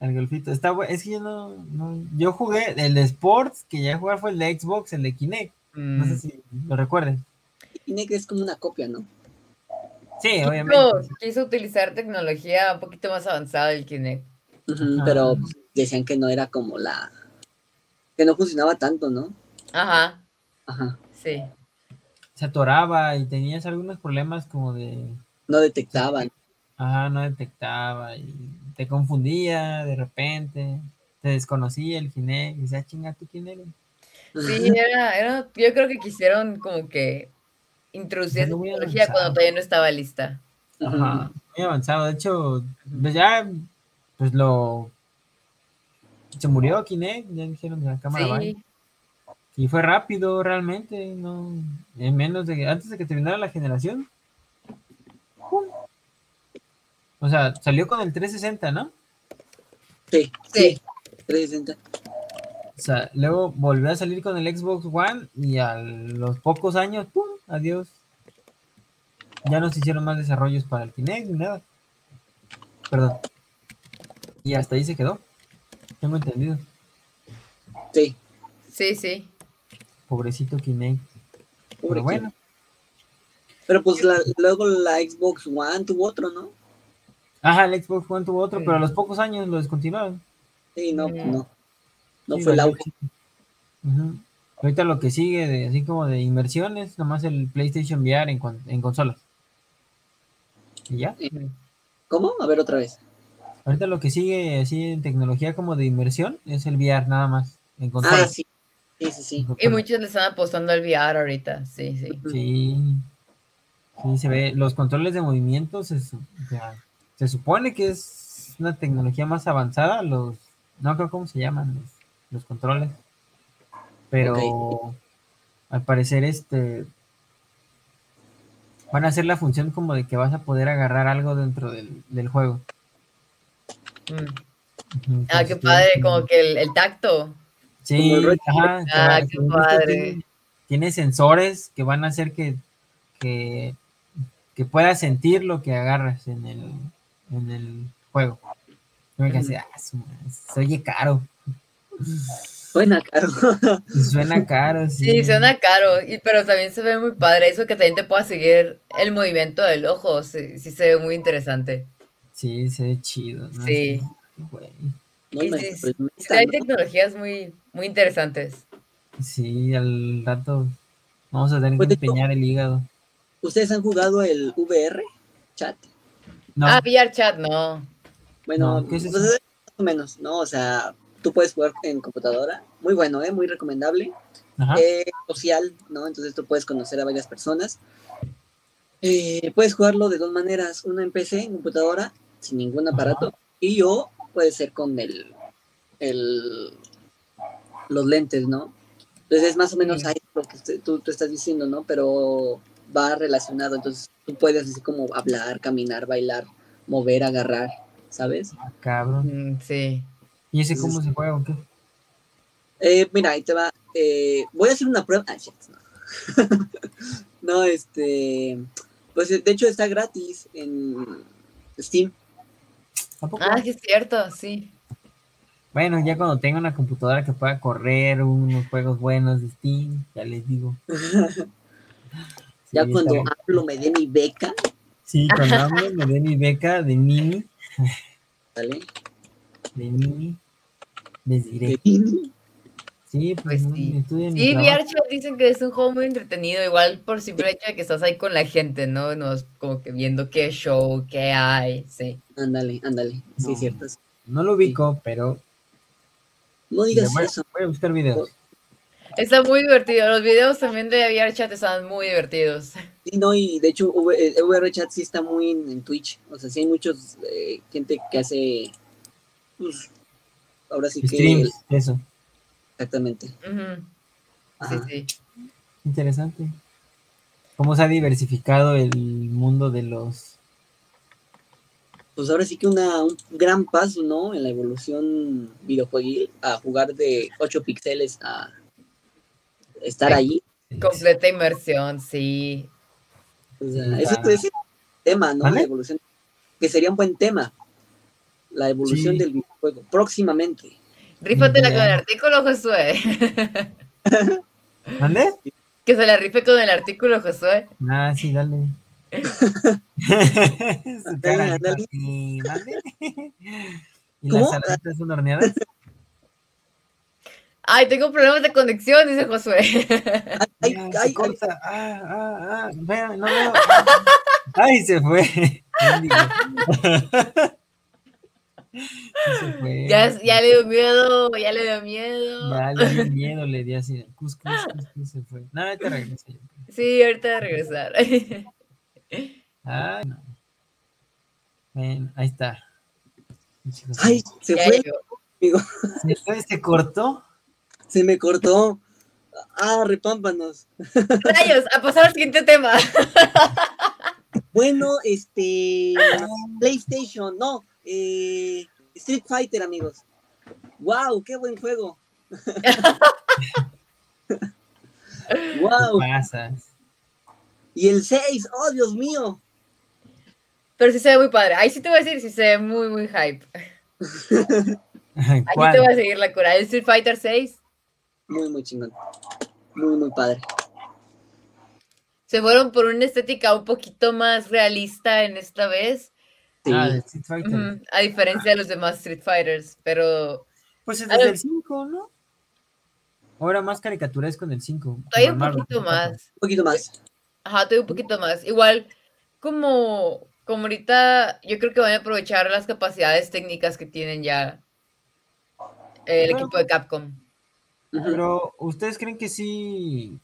El golfito. Está bu- Es que yo no, no- Yo jugué el de Sports, que ya jugué fue el de Xbox, el de Kinect. No sé Mm. si lo recuerden. Que es como una copia, ¿no? Sí, Quiso, obviamente. quiso utilizar tecnología un poquito más avanzada del Kinect. Ajá. Pero decían que no era como la. que no funcionaba tanto, ¿no? Ajá, Ajá. sí. Se atoraba y tenías algunos problemas como de. No detectaban. Ajá, no detectaba y te confundía de repente. Te desconocía el Kinect. Y decía, chinga, ¿tú quién eres? Sí, era, era, yo creo que quisieron como que introducir Ya esa lo voy a tecnología cuando todavía no estaba lista. Ajá, muy avanzado. De hecho, pues ya, pues lo. Se murió Kinect, ya dijeron de la cámara. bye. Sí, Y fue rápido realmente, no. En menos de. Antes de que terminara la generación. ¡pum! O sea, salió con el 360, ¿no? Sí, sí. sí. 360. O sea, luego volvió a salir con el Xbox One y a los pocos años, ¡pum! Adiós. Ya no se hicieron más desarrollos para el Kinect ni nada. Perdón. Y hasta ahí se quedó. Tengo entendido. Sí. Sí, sí. Pobrecito Kinect. Pobre Pero bueno, Pero pues la- luego la Xbox One tuvo otro, ¿no? ajá, el Xbox One tuvo otro, Sí. pero a los pocos años lo descontinuaron. Sí, no, pues, no. No Sí, fue el auge. Ujú. Ahorita lo que sigue, de, así como de inversiones, nomás el PlayStation VR en, en consolas. Y ya. ¿Cómo? A ver otra vez. Ahorita lo que sigue así en tecnología como de inversión es el VR nada más. En Ah, consolas. sí. Sí, sí, sí. Y muchos le están apostando al VR ahorita, sí, sí. Sí. Sí, se ve. Los controles de movimiento se, se supone que es una tecnología más avanzada. Los. No creo cómo se llaman los, los controles. Pero al parecer este. Van a hacer la función como de que vas a poder agarrar algo dentro del, del juego. Mm. Ah, qué padre, tiene- como que el, el tacto. Sí, ajá, Ah, qué padre. Tiene, tiene sensores que van a hacer que, que, que puedas sentir lo que agarras en el, en el juego. Yo me así, "Ah, se oye caro. Buena, caro. *laughs* Suena caro, sí. Sí, suena caro, y, pero también se ve muy padre eso que también te pueda seguir el movimiento del ojo, sí, sí se ve muy interesante. Sí, se ve chido. ¿no? Sí. güey. No Y me sí, sí, sorprende, sí, hay ¿no? tecnologías muy, muy interesantes. Sí, al rato vamos a tener Pues, que hecho- empeñar el hígado. ¿Ustedes han jugado el VR chat? No, Ah, VR chat, no. Bueno, No, ¿qué es pues, más o menos, ¿no? O sea, tú puedes jugar en computadora. Muy bueno, ¿eh? Muy recomendable. Eh, social, ¿no? Entonces tú puedes conocer a varias personas. Eh, puedes jugarlo de dos maneras, una en PC, en computadora, sin ningún aparato, y o puede ser con el, el los lentes, ¿no? Entonces es más o menos ahí lo que usted- tú, tú estás diciendo, ¿no? Pero va relacionado, entonces tú puedes así como hablar, caminar, bailar, mover, agarrar, ¿sabes? Ah, cabrón. Mm, sí. ¿Y ese cómo se juega o qué? Eh, mira, ahí te va. eh, voy a hacer una prueba. Ah, shit, no. *laughs* no, este. Pues de hecho está gratis en Steam. ¿A poco? Ah, sí es cierto, sí. Bueno, ya cuando tenga una computadora que pueda correr unos juegos buenos de Steam, ya les digo. *laughs* Ya cuando bien. hablo me dé mi beca, Sí, cuando hablo me dé mi beca de Nini, *laughs* ¿vale? de Nini, les diré. Sí, pues, sí. Sí, trabajo. VR chat dicen que es un juego muy entretenido, igual por simple hecho de que estás ahí con la gente, ¿no? No es como que viendo qué show, qué hay, sí. Ándale, ándale. Sí, No. cierto. No lo ubico, pero No digas voy, a- eso. voy a buscar videos. Está muy divertido, los videos también de VR chat están muy divertidos. Sí, no, y de hecho V- eh, VR Chat sí está muy en, en Twitch. O sea, sí hay muchos eh, gente que hace pues, ahora sí que... Streams, eso. Exactamente. Sí, Ajá. sí. Interesante. Cómo se ha diversificado el mundo de los... Pues ahora sí que una, un gran paso, ¿no? En la evolución videojueguil a jugar de 8 píxeles a estar Sí. ahí. Completa inmersión, sí. O sea, Sí, ese, claro. ese tema, ¿no? ¿Vale? La evolución. Que sería un buen tema. La evolución Sí. del videojuego. Próximamente. Rífatela con el artículo, Josué. *laughs* ¿Mande? que se la rife con el artículo, Josué. Ah, sí, dale. *laughs* *laughs* ¿Y ¿Cómo? las saladitas son horneadas? Ay, tengo problemas de conexión, dice Josué. Ay, ay, se ay, corta. Ah, ah, ah. Vea, no veo. Ay, se fue. *laughs* Se fue. ya, ya le dio miedo, ya le dio miedo. Ya le dio *laughs* miedo, le di así. Cus, cus, cus, cus, se fue. No, ahorita regresa yo. creo. Sí, ahorita va a regresar. *laughs* Ay, no. Ven, ahí está. Chicos, ay, se fue, amigo. ¿Se fue? ¿Se cortó? Se me cortó. Ah, repámpanos. Rayos, a pasar al siguiente tema. Bueno, este. PlayStation, no. Eh, Street Fighter, amigos. ¡Wow! ¡Qué buen juego! *laughs* ¡Wow! Pasas. Y el 6, ¡oh, Dios mío! Pero sí se ve muy padre. Ahí sí te voy a decir, sí se ve muy, muy hype. Aquí te voy a seguir la cura. El Street Fighter 6 Muy, muy chingón. Muy, muy padre. se fueron por una estética un poquito más realista en esta vez. Sí. Ah, Street Fighter. A diferencia de los demás Street Fighters. Pero Pues es desde el 5, ¿no? Ahora más caricaturesco en el 5. todavía un poquito más. Un poquito más. Ajá, todavía un poquito más. Igual, como, como ahorita, yo creo que van a aprovechar las capacidades técnicas que tienen ya el Bueno. equipo de Capcom. Pero, ¿ustedes creen que sí?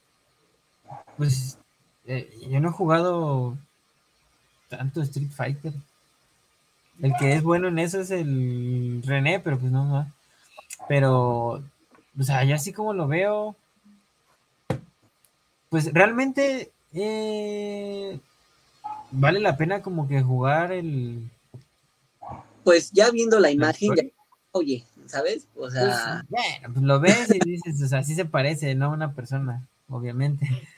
Pues, eh, yo no he jugado tanto Street Fighter. El que es bueno en eso es el René, pero pues no, no. Pero, o sea, yo así como lo veo, pues realmente eh, vale la pena como que jugar el... Pues ya viendo la imagen, ya- oye, ¿sabes? O Pues, sea, bueno, pues lo ves y dices, o sea, sí se parece, no a una persona, obviamente. *laughs*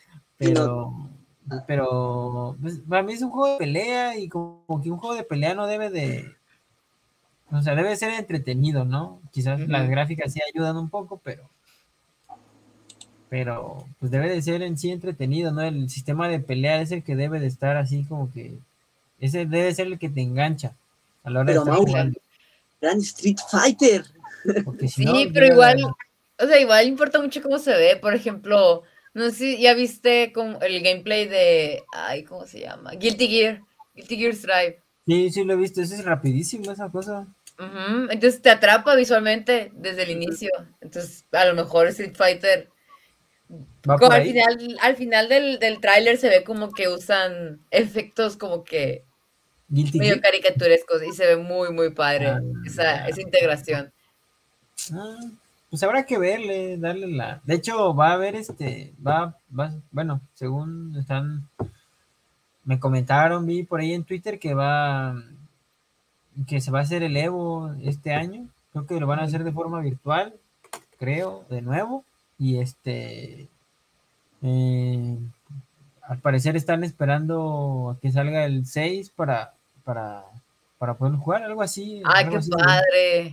No. Pero, Ah. pero pues, para mí es un juego de pelea y como que un juego de pelea no debe de, o sea, debe ser entretenido, ¿no? Quizás las gráficas sí ayudan un poco, pero, pero pues debe de ser en sí entretenido, ¿no? El sistema de pelea es el que debe de estar así como que, ese debe ser el que te engancha a la hora Pero, de estar Mauro, jugando. gran Street Fighter. si Sí, no, pero igual, o sea, igual importa mucho cómo se ve. Por ejemplo, no sé si ya viste como el gameplay de, ay, ¿cómo se llama? Guilty Gear, Guilty Gear Strive. Sí, sí lo he visto, eso es rapidísimo esa cosa. Entonces te atrapa visualmente desde el inicio. Entonces, a lo mejor Street Fighter Como al final, al final del, del tráiler se ve como que usan efectos como que Guilty medio Gear. caricaturescos y se ve muy, muy padre Ah, esa, esa integración. Ah, pues habrá que verle, darle la. De hecho, va a haber este, va, va, bueno, según están, me comentaron, vi por ahí en Twitter que va, que se va a hacer el Evo este año. Creo que lo van a hacer de forma virtual, creo, de nuevo. Y este, eh, al parecer están esperando a que salga el 6 para, para, para poder jugar, algo así. ¡Ay, algo qué así, padre!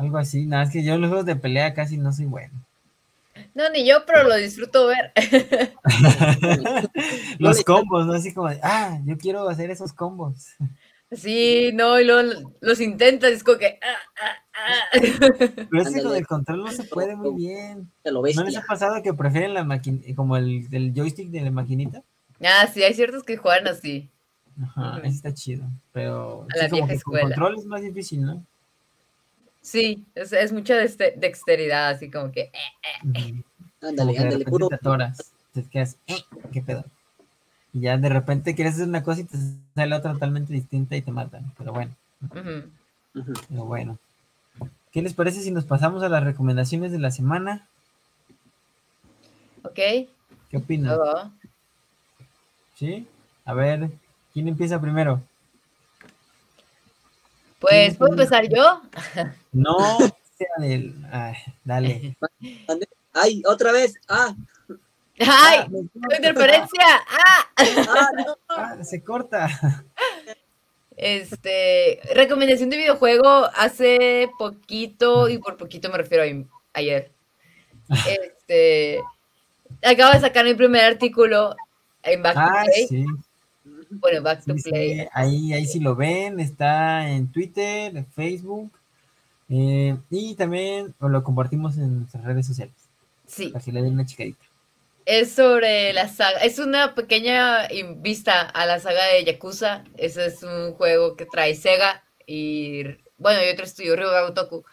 Algo así, nada, es que yo los juegos de pelea casi no soy bueno. No, ni yo, pero lo disfruto ver. *laughs* Los combos, ¿no? Así como de, ah, yo quiero hacer esos combos. Sí, no, y luego los intentas, es como que. ah, ah, ah. Pero es que con el control no se puede muy bien. Te lo ¿No les ha pasado que prefieren la maquinita, como el, el joystick de la maquinita? Ah, sí, hay ciertos que juegan así. Ajá, está chido. Pero A sí, la como vieja que escuela. con control es más difícil, ¿no? Sí, es, es mucha dexte- dexteridad, así como que. eh. Ujú. Como Ándale, de ándale, puro. te atoras, te quedas, "Eh, ¿qué pedo? Y ya de repente quieres hacer una cosa y te sale otra totalmente distinta y te matan. Pero bueno, pero bueno. ¿Qué les parece si nos pasamos a las recomendaciones de la semana? Ok. ¿Qué luego. ¿Sí? A ver, ¿quién empieza primero? Pues, ¿puedo empezar yo? *laughs* No. *laughs* Ay, dale. Ay, otra vez. Ah, ¡Ay! Ah, me ¡Tengo interferencia! ¡Ah! ah, no. *laughs* Ah, se corta. Este, recomendación de videojuego hace poquito, y por poquito me refiero a ayer. Este, acabo de sacar mi primer artículo en Back to Ah, Play. sí. Bueno, Back to sí, sí, Play. Ahí, ahí sí lo ven, está en Twitter, en Facebook, eh, y también lo compartimos en nuestras redes sociales, Sí, para que le den una chicadita. es sobre la saga, es una pequeña vista a la saga de Yakuza. Ese es un juego que trae Sega y, bueno, y otro estudio, Ryuga Gotoku.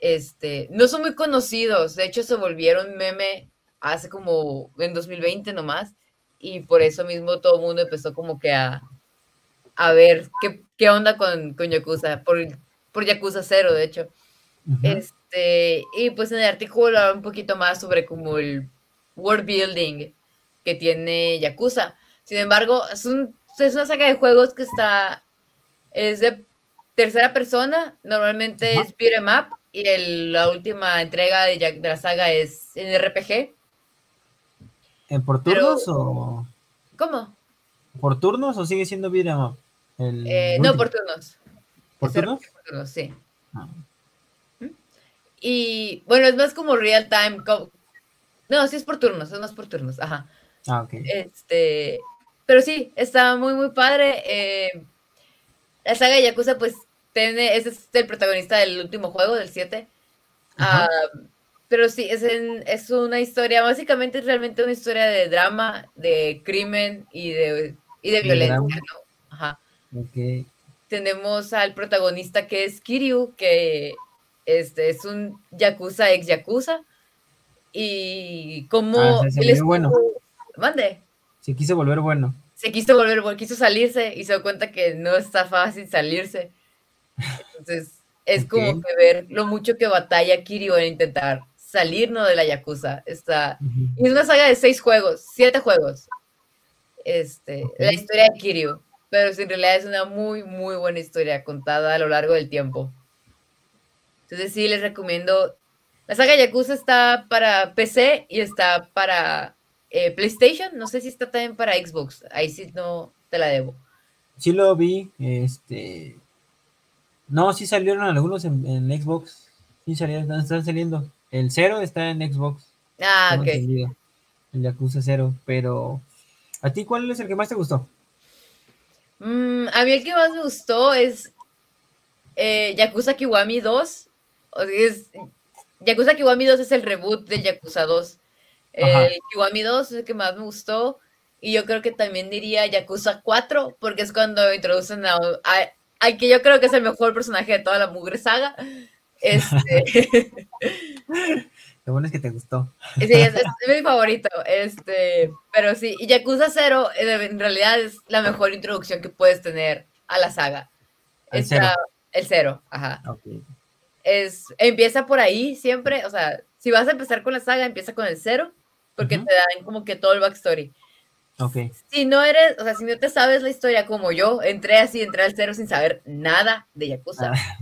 Este, no son muy conocidos, de hecho se volvieron meme hace como en 2020 nomás, y por eso mismo todo el mundo empezó como que a, a ver qué, qué onda con, con Yakuza, por, por Yakuza 0, de hecho. Este, y pues en el artículo habla un poquito más sobre como el world building que tiene Yakuza. Sin embargo, es, un, es una saga de juegos que está, es de tercera persona, normalmente Ajá. es beat 'em up, y el- la última entrega de, de la saga es en RPG. ¿Eh, ¿Por pero- turnos o ¿Cómo? por turnos o sigue siendo beat'em Eh, no, por turnos. ¿Por turnos? RPG por turnos, sí. Ah, Y bueno, es más como real time. No, sí es por turnos, es más por turnos, ajá. ah, ok. Este, pero sí, está muy, muy padre. eh, la saga de Yakuza, pues, tiene, ese es el protagonista del último juego, del 7. Ajá. Pero sí, es, en- es una historia, básicamente es realmente una historia de drama, de crimen y de, y de violencia. ¿no? Ajá. Tenemos al protagonista que es Kiryu, que este, es un Yakuza ex Yakuza. Y como Ah, se volvió estuvo- bueno. Mande Se quiso volver bueno. se quiso volver, bueno, quiso salirse y se dio cuenta que no está fácil salirse. *laughs* Entonces, es como que ver lo mucho que batalla Kiryu en intentar salirnos de la Yakuza. Está... Y es una saga de seis juegos, siete juegos. Este, la historia de Kiryu. Pero en realidad es una muy, muy buena historia contada a lo largo del tiempo. Entonces sí, les recomiendo. La saga Yakuza está para PC y está para eh, PlayStation. No sé si está también para Xbox. Ahí sí no te la debo. Sí lo vi, este... No, sí salieron algunos en, en Xbox. Sí salieron, están saliendo. El cero está en Xbox. Ah, ok. entendido. El Yakuza cero, pero... ¿A ti cuál es el que más te gustó? Mm, a mí el que más me gustó es eh, Yakuza Kiwami 2. O sea, es, Yakuza Kiwami 2 es el reboot del Yakuza 2. Ajá. El Kiwami 2 es el que más me gustó. Y yo creo que también diría Yakuza 4, porque es cuando introducen a, a- al que yo creo que es el mejor personaje de toda la mugre saga. Este, *laughs* Lo bueno es que te gustó. Sí, es, es mi favorito. Este, pero sí, y Yakuza 0 eh, en realidad es la mejor introducción que puedes tener a la saga. Está- cero. El cero, ajá. Ok. Es, empieza por ahí siempre, o sea, si vas a empezar con la saga, empieza con el cero, porque Ujú. te dan como que todo el backstory. Ok. Si no eres, o sea, si no te sabes la historia como yo, entré así, entré al cero sin saber nada de Yakuza. Ah,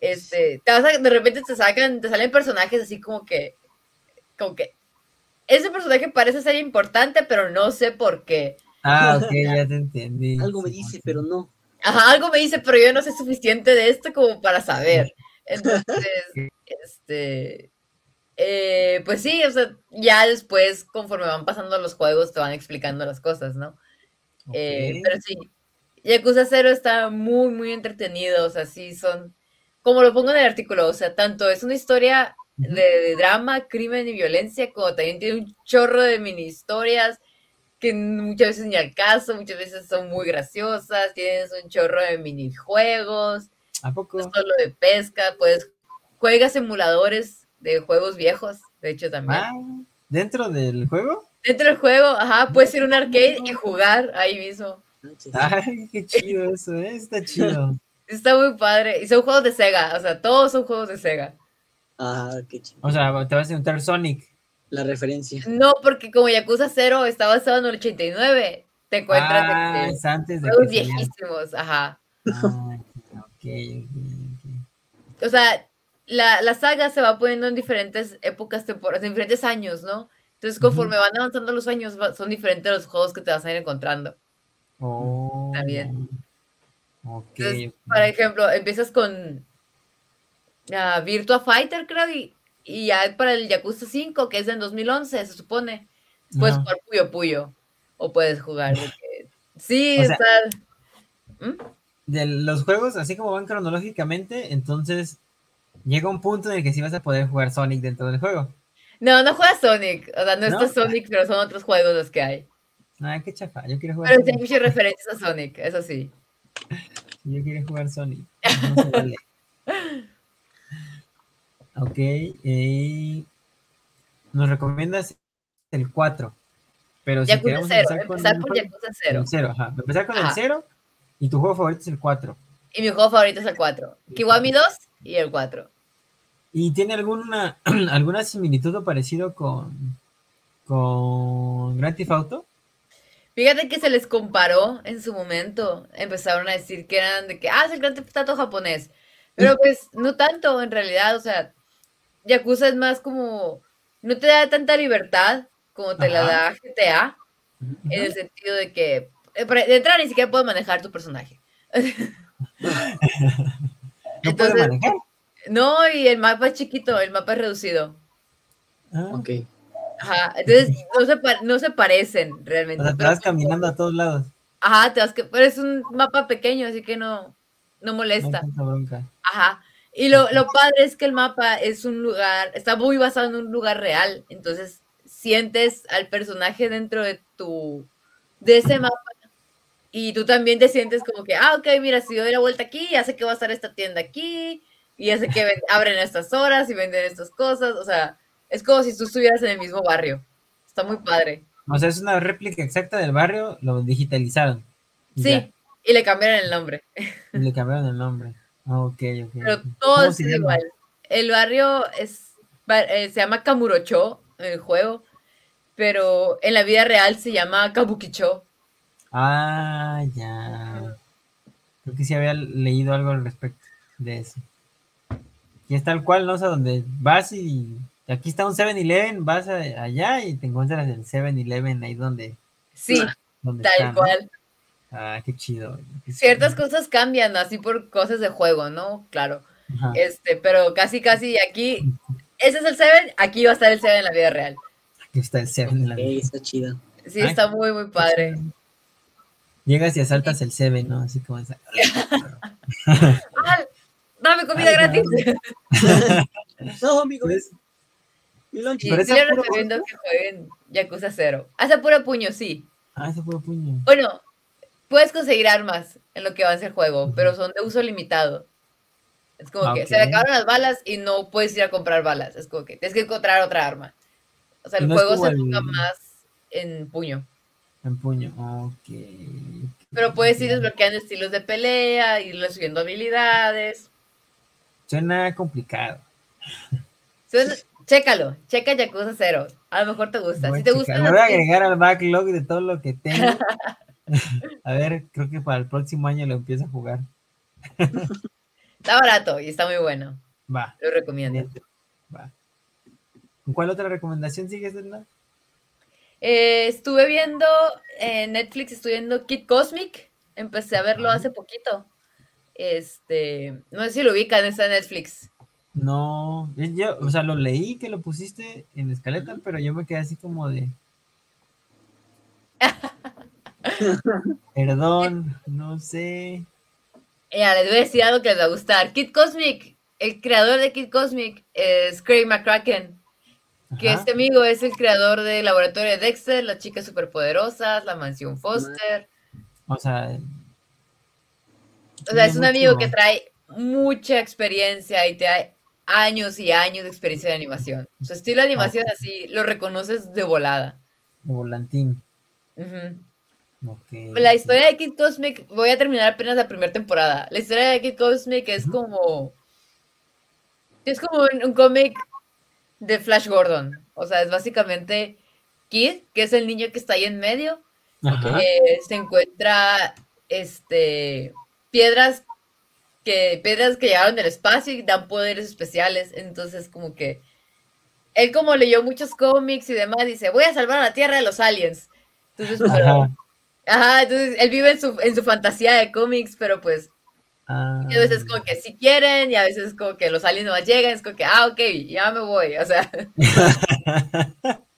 Este, te vas a- de repente te sacan, te salen personajes así como que, como que, ese personaje parece ser importante, pero no sé por qué. Ah, ok, ya te entendí. *laughs* Algo me dice, pero no. Ajá, algo me dice, pero yo no sé suficiente de esto como para saber. Entonces, *laughs* este, eh, pues sí, o sea, ya después, conforme van pasando los juegos, te van explicando las cosas, ¿no? Eh, Ok. pero sí, Yakuza 0 está muy, muy entretenido, o sea, sí son, como lo pongo en el artículo, o sea, tanto es una historia de, de drama, crimen y violencia, como también tiene un chorro de mini historias que muchas veces ni al caso, muchas veces son muy graciosas, tienes un chorro de minijuegos, ¿A poco? no solo de pesca, pues juegas emuladores de juegos viejos, de hecho también. Ah, ¿Dentro del juego? Dentro del juego, ajá, puedes ir a un arcade y *laughs* jugar ahí mismo. Ay, qué chido eso, ¿eh? Está chido. Está muy padre. Y son juegos de Sega, o sea, todos son juegos de Sega. Ah, qué chido. O sea, te vas a encontrar Sonic. La referencia. No, porque como Yakuza 0 está basado en el 89, te encuentras Ah, es antes de juegos viejísimos, ajá. Ah, ok, ok, ok. O sea, la, la saga se va poniendo en diferentes épocas temporales, en diferentes años, ¿no? Entonces, conforme van avanzando los años, va- son diferentes los juegos que te vas a ir encontrando. Oh, Está bien. ya. Ok. Entonces, por ejemplo, empiezas con ah, Virtua Fighter, creo, y, y ya para el Yakuza 5, que es en 2011, se supone, puedes Ajá. jugar Puyo Puyo, o puedes jugar... *laughs* Sí, O sea- está... ¿Mm? De los juegos, así como van cronológicamente, entonces llega un punto en el que sí vas a poder jugar Sonic dentro del juego. No, no juegas Sonic, o sea, no, ¿No? está Sonic, pero son otros juegos los que hay. Ah, qué chafa. Yo quiero jugar Pero sí hay muchas referencias a Sonic, eso sí. Yo quiero jugar Sonic. No se vale. *laughs* ok. eh, nos recomiendas el 4. Pero si Yakuza queremos 0, empezar con, empezar juego- Yakuza 0. el 0, ajá. Empezar con el Ajá. 0 y tu juego favorito es el 4. Y mi juego favorito es el 4. Kiwami 2 y el 4. ¿Y tiene alguna, *clears throat* alguna similitud o parecido con, con Grand Theft Auto? Fíjate que se les comparó en su momento. Empezaron a decir que eran de que, ah, es el Grand Theft Auto japonés. Pero pues no tanto en realidad, o sea, Yakuza es más como, no te da tanta libertad como te la da GTA, en el sentido de que, eh, de entrada ni siquiera puedes manejar tu personaje. *laughs* ¿No puede Entonces- manejar? No, y el mapa es chiquito, el mapa es reducido. Ah, Ok. Ajá, entonces no se, no se parecen realmente. O sea, te vas caminando a todos lados. Ajá, te vas que, pero es un mapa pequeño, así que no, no molesta. bronca. Ajá. Y lo, lo padre es que el mapa es un lugar, está muy basado en un lugar real. Entonces sientes al personaje dentro de tu, de ese mapa. Y tú también te sientes como que, ah, ok, mira, si doy la vuelta aquí, ya sé que va a estar esta tienda aquí, y ya sé que ven- abren a estas horas y venden estas cosas. O sea, es como si tú estuvieras en el mismo barrio. Está muy padre. O sea, es una réplica exacta del barrio, lo digitalizaron. Y Sí, ya, y le cambiaron el nombre. y le cambiaron el nombre. Ah, ok, ok. Pero todo ¿Cómo es igual. El barrio es, eh, se llama Kamurocho en el juego, pero en la vida real se llama Kabukicho. Ah, ya. Creo que sí había leído algo al respecto de eso. Y es tal cual, ¿no? O sea, donde vas y aquí está un 7-Eleven, vas a- allá y te encuentras el 7-Eleven ahí donde, Sí, donde tal está, ¿no? cual. Ah, qué chido. qué Ciertas chido. cosas cambian así por cosas de juego, ¿no? Claro. Ajá. Este, pero casi, casi aquí, ese es el 7, aquí va a estar el 7 en la vida real. Aquí está el 7 en la Ok, está chido. Sí, Ay, está muy, muy padre. Llegas y asaltas el 7, ¿no? Así como esa. *laughs* ¡Ah! ¡Dame comida Ay, gratis! *laughs* No, amigo, *laughs* Pues, mi lonche. Sí, Pero sí les puro recomiendo que jueguen Yakuza 0. Hace puro puño, sí. ah, ese fue puño. Bueno, puedes conseguir armas en lo que avanza el juego, pero son de uso limitado. Es como Ah, que ok. se le acabaron las balas y no puedes ir a comprar balas. Es como que tienes que encontrar otra arma. O sea, Y el no juego se el- enfoca más en puño. En puño. Ok. Pero puedes ir desbloqueando estilos de pelea, irle subiendo habilidades. Suena complicado. Suena- chécalo, checa Yakuza 0. A lo mejor te gusta. Voy Si te gusta, Lo voy a agregar al backlog de todo lo que tengo. *laughs* a ver, creo que para el próximo año lo empiezo a jugar. está barato y está muy bueno. Va. Lo recomiendo. Va. ¿Con cuál otra recomendación sigues, Edna? Eh, estuve viendo en Netflix, estuve viendo Kid Cosmic. Empecé a verlo hace poquito. Este, no sé si lo ubican, está en Netflix. No, yo, o sea, lo leí que lo pusiste en la escaleta, pero yo me quedé así como de. *laughs* Perdón, no sé. Ya, les voy a decir algo que les va a gustar. Kid Cosmic, el creador de Kid Cosmic es Craig McCracken, que Ajá. este amigo es el creador del laboratorio de Dexter, las chicas superpoderosas, la mansión Foster. O sea, O sea, es un amigo que trae mucha experiencia y trae años y años de experiencia de animación. Su estilo de animación así lo reconoces de volada. de volantín. Ok. La historia de Kid Cosmic, voy a terminar apenas la primera temporada. La historia de Kid Cosmic es como. Es como un, un cómic de Flash Gordon. O sea, es básicamente Kid, que es el niño que está ahí en medio, Ajá. eh, se encuentra este piedras que piedras que llegaron del espacio y dan poderes especiales. Entonces como que él como leyó muchos cómics y demás dice voy a salvar a la tierra de los aliens entonces pero- Ajá. ajá, entonces él vive en su, en su fantasía de cómics pero pues Ah, a veces como que si quieren y a veces como que los aliens no llegan es como que ah ok ya me voy o sea. *laughs*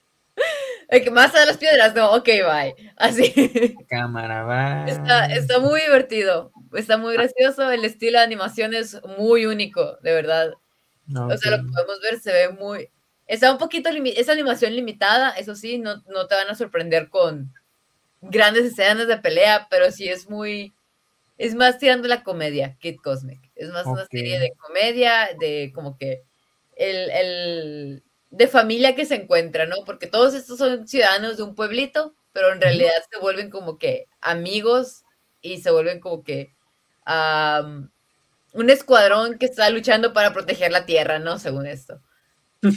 Que más a las piedras no ok bye. Así. Cámara, va. Está, está muy divertido, está muy gracioso, el estilo de animación es muy único, de verdad. O sea, lo que podemos ver se ve muy... Está un poquito, limi- es animación limitada, eso sí, no, no te van a sorprender con grandes escenas de pelea, pero sí es muy... Es más tirando la comedia, Kid Cosmic. Es más una Ok. serie de comedia, de como que el, el- de familia que se encuentra, ¿no? Porque todos estos son ciudadanos de un pueblito, pero en realidad se vuelven como que amigos y se vuelven como que un escuadrón que está luchando para proteger la tierra, ¿no? Según esto.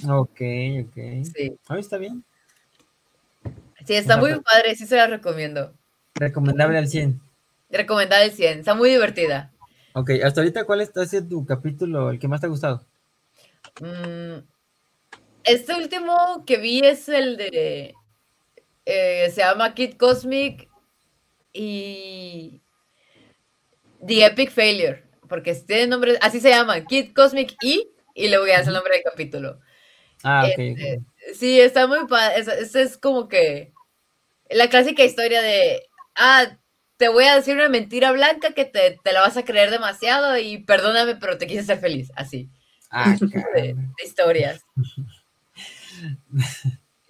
Ok, ok. Sí, Ah, está bien. sí está muy padre, sí se la recomiendo. Recomendable al 100. Recomendada el 100, está muy divertida. Ok, hasta ahorita, ¿cuál está siendo tu capítulo, el que más te ha gustado? Mm, este último que vi es el de. eh, se llama Kid Cosmic y. The Epic Failure. Porque tiene nombre. Así se llama, Kid Cosmic y. Y le voy a dar el nombre del capítulo. Ah, ok, Este. Sí, está muy padre. Es, es- es como que. La clásica historia de. Ah, te voy a decir una mentira blanca que te, te la vas a creer demasiado y perdóname, pero te quise ser feliz. Así Ah, *laughs* de, historias. *laughs*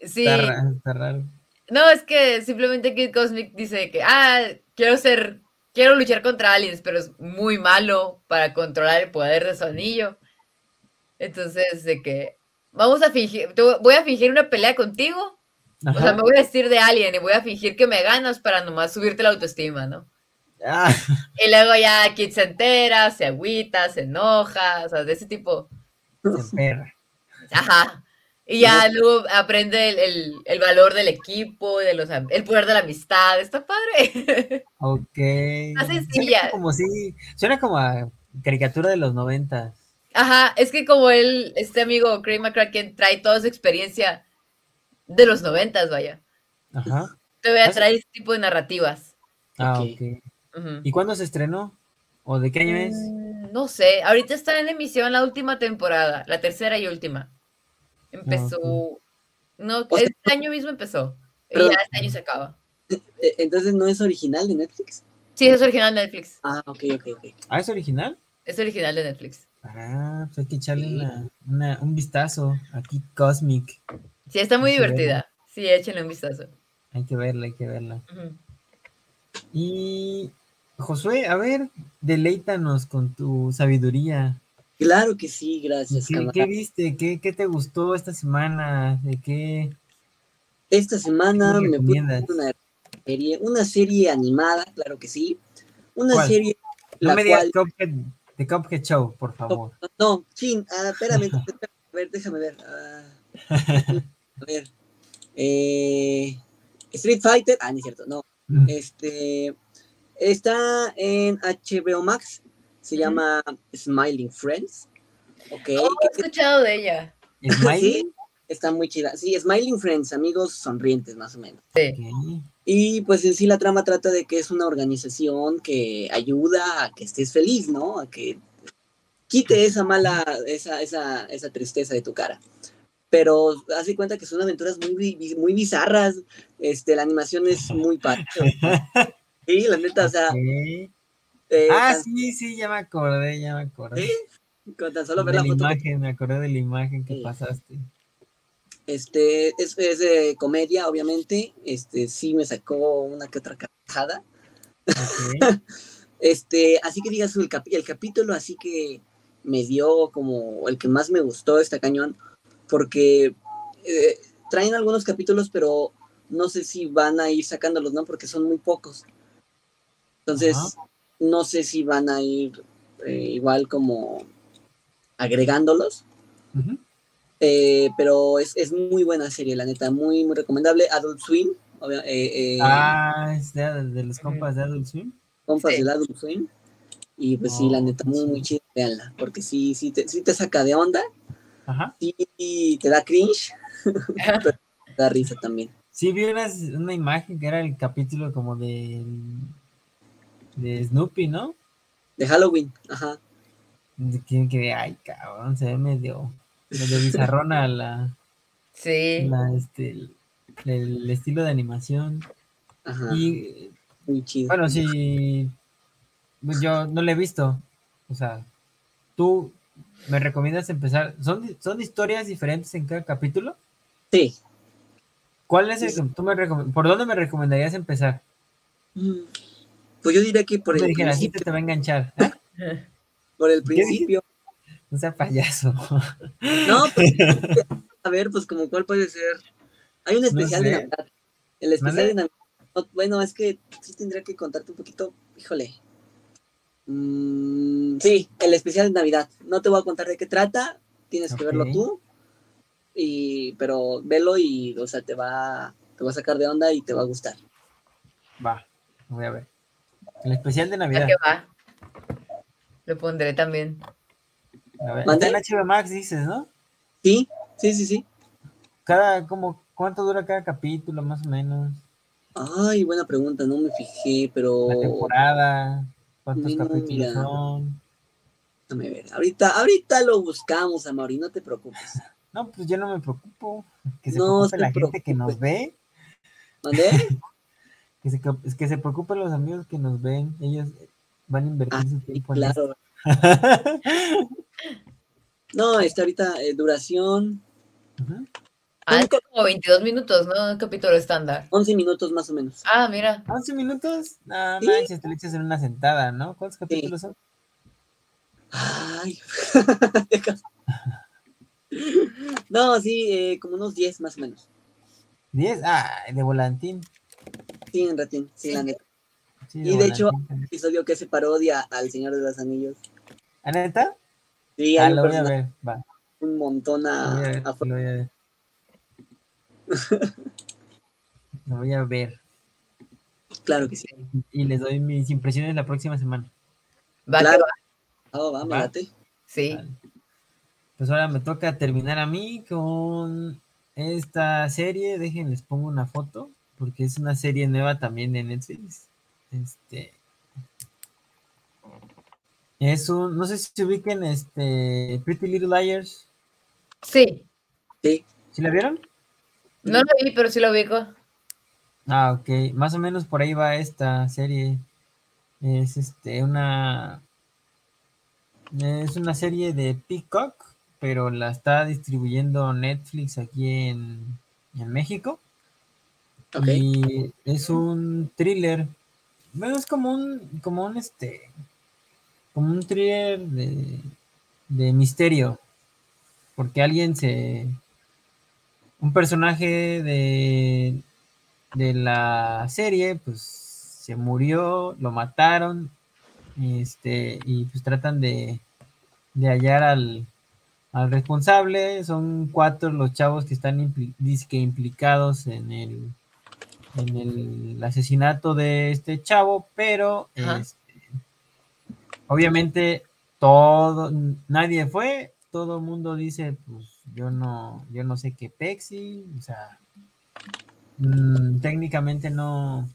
Sí, está raro. no, es que simplemente Kid Cosmic dice que, ah, quiero ser, quiero luchar contra aliens, pero es muy malo para controlar el poder de su anillo. Entonces, de que, vamos a fingir, voy- a fingir una pelea contigo, o sea, me voy a vestir de alien y voy a fingir que me ganas para nomás subirte la autoestima, ¿no? Ah, Y luego ya Kid se entera, se agüita, se enoja, o sea, de ese tipo. se. Ajá. Y ya luego aprende el, el- el valor del equipo, de los, el poder de la amistad. Está padre. *laughs* Ok. sencilla. Suena como si, suena como a caricatura de los noventas. Ajá, es que como él, este amigo Craig McCracken, trae toda su experiencia de los noventas, vaya. Ajá. Te voy a traer este tipo de narrativas. Ah, Ok. ok. Ujú. ¿Y cuándo se estrenó? ¿O de qué año es? Mm, No sé, ahorita está en emisión la última temporada, la tercera y última. Empezó, no, O sea, este año mismo empezó. Y pero- ya este año se acaba. Eh, Entonces no es original de Netflix. Sí, es original de Netflix. Ah, ok, ok, ok. Ah, ¿es original? Es original de Netflix. Ah, pues hay que echarle Sí. una, una- un vistazo aquí, Cosmic. Sí, está muy Hay divertida. Sí, échenle un vistazo. Hay que verla, hay que verla. Y Josué, a ver, deleítanos con tu sabiduría. Claro que sí, gracias, ¿Qué, camarada. qué viste? ¿Qué, qué te gustó esta semana? ¿De qué? Esta semana ¿Qué me puse una serie, una serie animada, claro que sí. Una ¿Cuál? serie No la me digas cual... Cuphead, The Cuphead Show, por favor. No, chin, ah, espérame, *laughs* espérame, a ver, déjame ver. ah, a ver. Eh, Street Fighter, ah, no es cierto, no. Mm. Este está en HBO Max, se llama Smiling Friends. Ok, Oh, he escuchado de ella. Sí, está muy chida. Sí, Smiling Friends, amigos sonrientes más o menos. Sí. Y pues en sí la trama trata de que es una organización que ayuda a que estés feliz, ¿no? A que quite esa mala, esa, esa, esa tristeza de tu cara. Pero haz de cuenta que son aventuras muy, muy bizarras. Este, la animación es muy padre. *laughs* Sí, la neta, o sea, Ok. Eh, Ah, tan- sí, sí, ya me acordé, ya me acordé. ¿Sí? con tan solo ver de la la foto, imagen, me acordé de la imagen que Sí. pasaste. este, es, es de comedia, obviamente. Este, sí me sacó una que otra carcajada. Ok. *laughs* Este, así que digas, el, capi- el capítulo así que me dio como el que más me gustó, este cañón, porque eh, traen algunos capítulos, pero no sé si van a ir sacándolos, ¿no? Porque son muy pocos. Entonces. No sé si van a ir eh, igual como agregándolos. Eh, pero es, es muy buena serie, la neta, muy, muy recomendable. Adult Swim, eh, eh, Ah, es de, de los compas de Adult Swim. compas sí. del Adult Swim. Y pues sí, la Oh, neta, muy, muy chida, véanla, porque sí, sí te, sí te saca de onda, Ajá. sí te da cringe, *laughs* *laughs* te da risa también. Sí, vi unas- una imagen que era el capítulo como de, de Snoopy, ¿no? De Halloween, ajá. De que, que, ay, cabrón, se ve medio, medio bizarrona *laughs* la, Sí. la, este, el, el estilo de animación. Ajá, Y muy chido. bueno, sí, pues yo no lo he visto. O sea, tú me recomiendas empezar. ¿Son, son historias diferentes en cada capítulo? Sí. ¿Cuál es el que tú me ¿Por dónde me recomendarías empezar? Pues yo diría que por el principio, te va a enganchar. ¿eh? *laughs* por el principio. No sea payaso. *laughs* No, pues, a ver, pues como cuál puede ser. Hay un especial de sé. Navidad. El especial de Navidad. no, bueno, es que sí tendría que contarte un poquito. Híjole. Mm, sí, el especial de Navidad. No te voy a contar de qué trata. Tienes que verlo tú. Y, pero velo y, o sea, te va, te va a sacar de onda y te va a gustar. Va, voy a ver. El especial de ¿A Navidad. qué va? Lo pondré también. A ver, está en HBO Max, dices, ¿no? Sí, sí, sí, sí. Cada, como, ¿cuánto dura cada capítulo, más o menos? Ay, buena pregunta, no me fijé, pero La temporada, ¿cuántos Oh. Mira. capítulos son? déjame ver. Ahorita, ahorita lo buscamos, Amaury, no te preocupes. *laughs* No, pues yo no me preocupo. Que se No preocupe se la gente que nos ve, ¿Mandé? *laughs* que se, es que se preocupen los amigos que nos ven. Ellos van a invertir Ah, su tiempo en claro. *laughs* No, está ahorita eh, duración Ujú. Ah, es como 22 minutos, ¿no? Un capítulo estándar. 11 minutos más o menos. Ah, mira. 11 minutos. No Sí. manches, te lo echas en una sentada, ¿no? ¿Cuántos capítulos son? Ay. *laughs* no, sí, eh, como unos 10 más o menos. 10. Ah, de volantín. Sí, en ratín, sí, Sí. la neta. Sí, Y de hecho- volantín también. Episodio que se parodia al Señor de los Anillos. ¿Ah, neta? Sí, Ah, hay un, lo voy a ver. Va, un montón lo voy a a, ver. a- Lo voy a ver. *laughs* Lo voy a ver. Claro que sí. Y les doy mis impresiones la próxima semana. Va, Claro. va. Ah, va, Va. Sí. Vale. Pues ahora me toca terminar a mí con esta serie. Dejen, les pongo una foto, porque es una serie nueva también de Netflix. Este. Es un, no sé si se ubiquen, este, Pretty Little Liars. Sí. Sí. ¿Sí la vieron? No lo vi, pero sí lo ubico. Ah, ok. Más o menos por ahí va esta serie. Es este una. Es una serie de Peacock, pero la está distribuyendo Netflix aquí en, en México. Y es un thriller. Bueno, es como un, como un este. Como un thriller de, de misterio. Porque alguien se. Un personaje de, de la serie, pues se murió, lo mataron. Este, y pues tratan de, de hallar al, al responsable. Son cuatro los chavos que están impli- dizque implicados en el, en el asesinato de este chavo, pero este, obviamente todo, nadie fue, todo el mundo dice, pues yo no, yo no sé qué Pexi, o sea, mm, técnicamente no,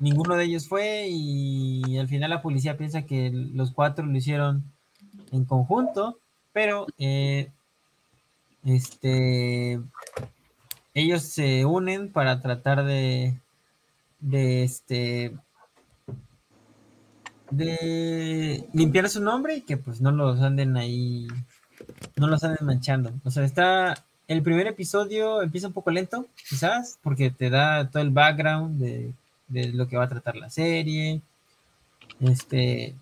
ninguno de ellos fue y al final la policía piensa que los cuatro lo hicieron en conjunto, pero eh, este ellos se unen para tratar de de este de limpiar su nombre y que pues no los anden ahí no los anden manchando o sea está el primer episodio empieza un poco lento quizás porque te da todo el background de, de lo que va a tratar la serie este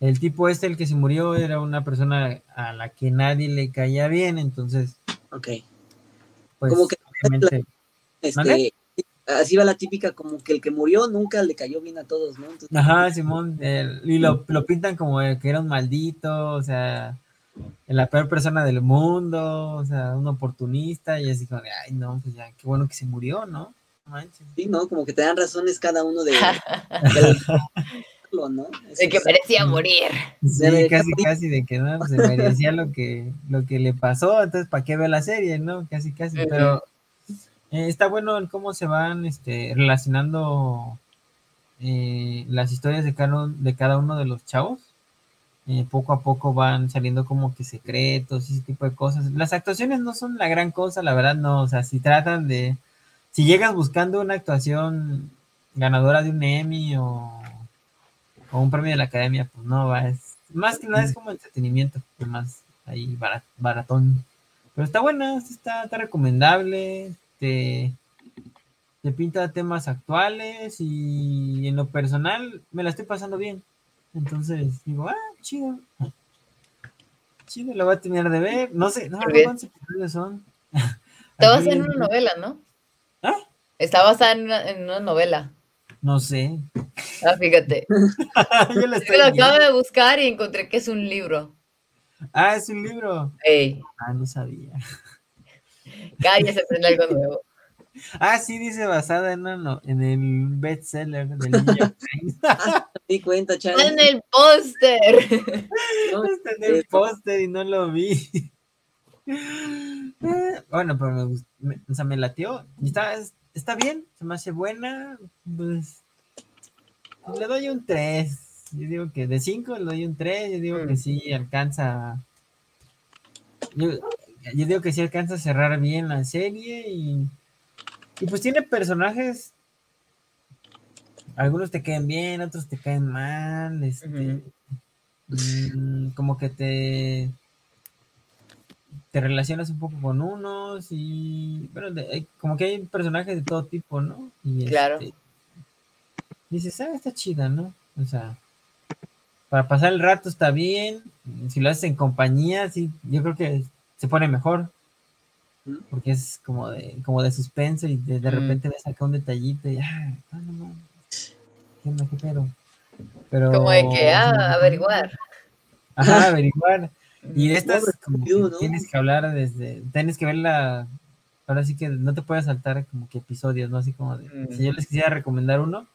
el tipo este el que se murió era una persona a la que nadie le caía bien entonces Ok. pues Como que- obviamente este, así va la típica como que el que murió nunca le cayó bien a todos, ¿no? Entonces, Ajá, Simón, el- y lo, lo pintan como que era un maldito, o sea, la peor persona del mundo, o sea, un oportunista, y así como, de, ay, no, pues ya, qué bueno que se murió, ¿no? Manches. sí, ¿no? Como que te dan razones cada uno de, *laughs* de lo- ¿no? De que merecía morir. Sí, casi, casi de que no, pues, se merecía lo que, lo que le pasó, entonces, ¿para qué ve la serie, no? Casi, casi, pero eh, está bueno el cómo se van este, relacionando eh, las historias de cada, uno de los chavos. Eh, poco a poco van saliendo como que secretos y ese tipo de cosas. Las actuaciones no son la gran cosa, la verdad, no. O sea, si tratan de. Si llegas buscando una actuación ganadora de un Emmy o, un premio de la academia, pues no va. Es, más que nada es como entretenimiento, más ahí bara- baratón. Pero está buena, está recomendable. Te, te pinta temas actuales y en lo personal me la estoy pasando bien. Entonces digo, ah, chido. *laughs* Chido, la voy a terminar de ver. No sé, no, cuántos episodios son. *laughs* Está basada en una novela, ¿no? ¿Ah? Está basada en una, en una novela. No sé. Ah, fíjate. *laughs* Yo la Yo lo acabo de buscar y encontré que es un libro. Ah, es un libro. Ey, Ah, no sabía. Cada día se aprende algo nuevo. Ah, sí, dice basada en, no- en el bestseller del New. Me di cuenta. En el póster. ¿no? *laughs* Está en el póster y no lo vi. *laughs* Bueno, pero me gustó, me- o sea, me latió. Y está, es- está bien, se me hace buena. Pues le doy un 3. Yo digo que de 5 le doy un 3. Yo digo que Mm. sí alcanza. Yo, yo digo que sí alcanza a cerrar bien la serie y, y pues tiene personajes. Algunos te caen bien, otros te caen mal. Este, mm, como que te te relacionas un poco con unos y bueno, de- como que hay personajes de todo tipo, ¿no? Y Claro. este, dices, ah, está chida, ¿no? O sea, para pasar el rato está bien, si lo haces en compañía, sí, yo creo que se pone mejor, porque es como de, como de suspenso y de, de Mm. repente ves acá un detallito y, ah, no, no, no, ¿qué pedo? Pero, Como de que, ah, averiguar. Ajá, averiguar. Y No, estas pero como que ¿no? tienes que hablar desde, tienes que verla, ahora sí que no te puedes saltar como que episodios, ¿no? Así como de, Mm. si yo les quisiera recomendar uno,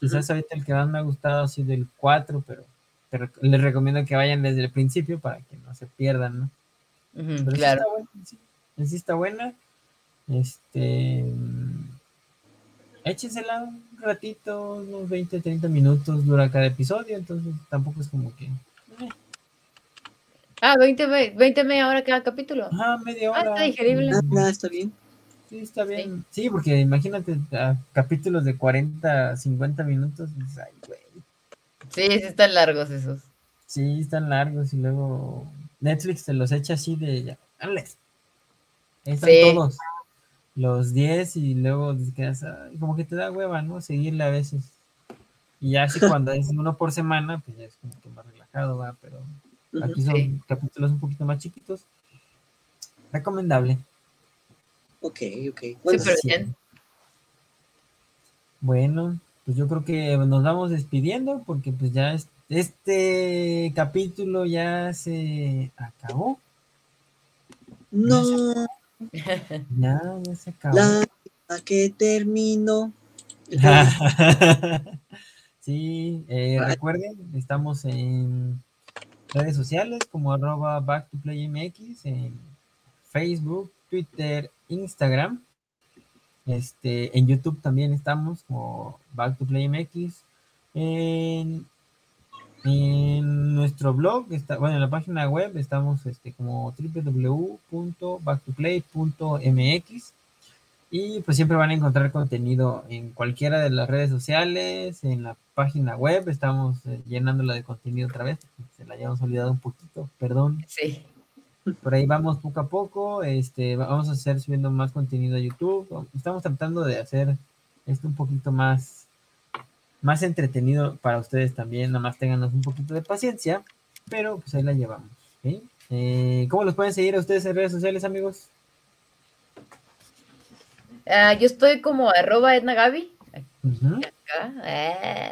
quizás ahorita el que más me ha gustado ha sido el 4, pero rec- les recomiendo que vayan desde el principio para que no se pierdan, ¿no? Ujú, Pero sí claro. está buena, sí, sí está buena. Este, échensela un ratito, unos 20, 30 minutos dura cada episodio, entonces tampoco es como que, eh, Ah, 20, me- 20 media hora cada capítulo. ajá, media Ah, hora. está digerible. Ah, ah, está bien. Sí, está bien. Sí, porque imagínate a capítulos de 40, 50 minutos. Ay, güey. Sí, sí están largos esos. Sí, están largos y luego Netflix te los echa así de ya. Ahí están Sí. todos. Los 10 y luego te quedas, ay, como que te da hueva, ¿no? Seguirle a veces. Y ya así *laughs* cuando es uno por semana, pues ya es como que más relajado, va, pero aquí son Sí. capítulos un poquito más chiquitos. Recomendable. Ok, ok. Bueno, sí. bien. Bueno, pues yo creo que nos vamos despidiendo porque pues ya es- este capítulo ya se acabó. no, Ya, *laughs* ya se acabó. la que terminó. *laughs* sí, eh, recuerden, estamos en redes sociales como arroba back to play MX, en Facebook, Twitter, Instagram. Este, en YouTube también estamos como Back to Play MX. En, en nuestro blog, está, bueno, en la página web estamos este, como www.backtоplay.mx y pues siempre van a encontrar contenido en cualquiera de las redes sociales, en la página web, estamos eh, llenándola de contenido otra vez, se la hayamos olvidado un poquito, perdón. Sí. Por ahí vamos poco a poco. Este, vamos a hacer subiendo más contenido a YouTube. Estamos tratando de hacer esto un poquito más, más entretenido para ustedes también. Nada más ténganos un poquito de paciencia, pero pues ahí la llevamos. ¿sí? Eh, ¿Cómo los pueden seguir a ustedes en redes sociales, amigos? Ah, yo estoy como arroba Edna Gaby. Ujú. Acá. Eh,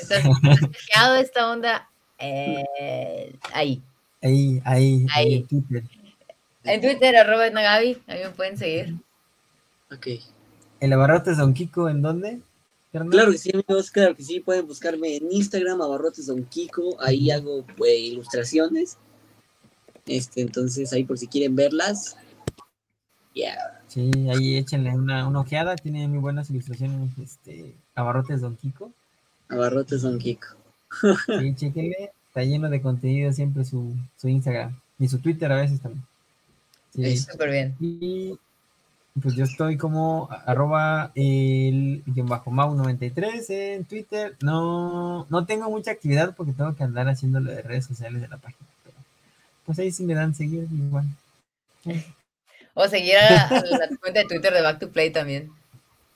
está, esta onda. Eh, ahí. Ahí, ahí, ahí en Twitter. En Twitter, arroba Edna Gaby. Ahí me pueden seguir. Ok. ¿El abarrotes Don Kiko en dónde? Carnal? Claro que sí, amigos, claro que sí. Pueden buscarme en Instagram, Abarrotes Don Kiko. Ahí hago pues, ilustraciones. Este, entonces ahí por si quieren verlas. Yeah. Sí, ahí échenle una, una ojeada. Tiene muy buenas ilustraciones. Este, abarrotes Don Kiko. Abarrotes Don Kiko. Sí, *laughs* chéquenle. Está lleno de contenido siempre su, su Instagram. Y su Twitter a veces también. Sí. Súper bien. Y pues yo estoy como arroba el guion bajo Mau 93 en Twitter. No, no tengo mucha actividad porque tengo que andar haciéndolo de redes sociales de la página. Pero, pues ahí sí me dan seguir igual. O seguir a, a la cuenta de Twitter de Back to Play también.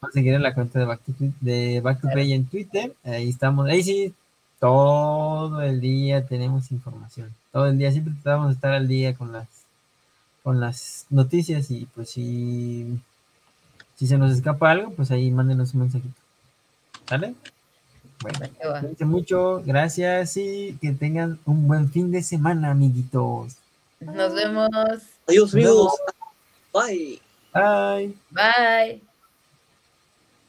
A seguir en la cuenta de Back to, de Back to Play en Twitter. Ahí estamos. Ahí sí, todo el día tenemos información. Todo el día, siempre tratamos de estar al día con las con las noticias y pues si, si se nos escapa algo, pues ahí mándenos un mensajito. ¿Sale? Bueno, cuídense mucho, gracias y que tengan un buen fin de semana, amiguitos. Nos vemos. Adiós, amigos. Bye. Bye. Bye.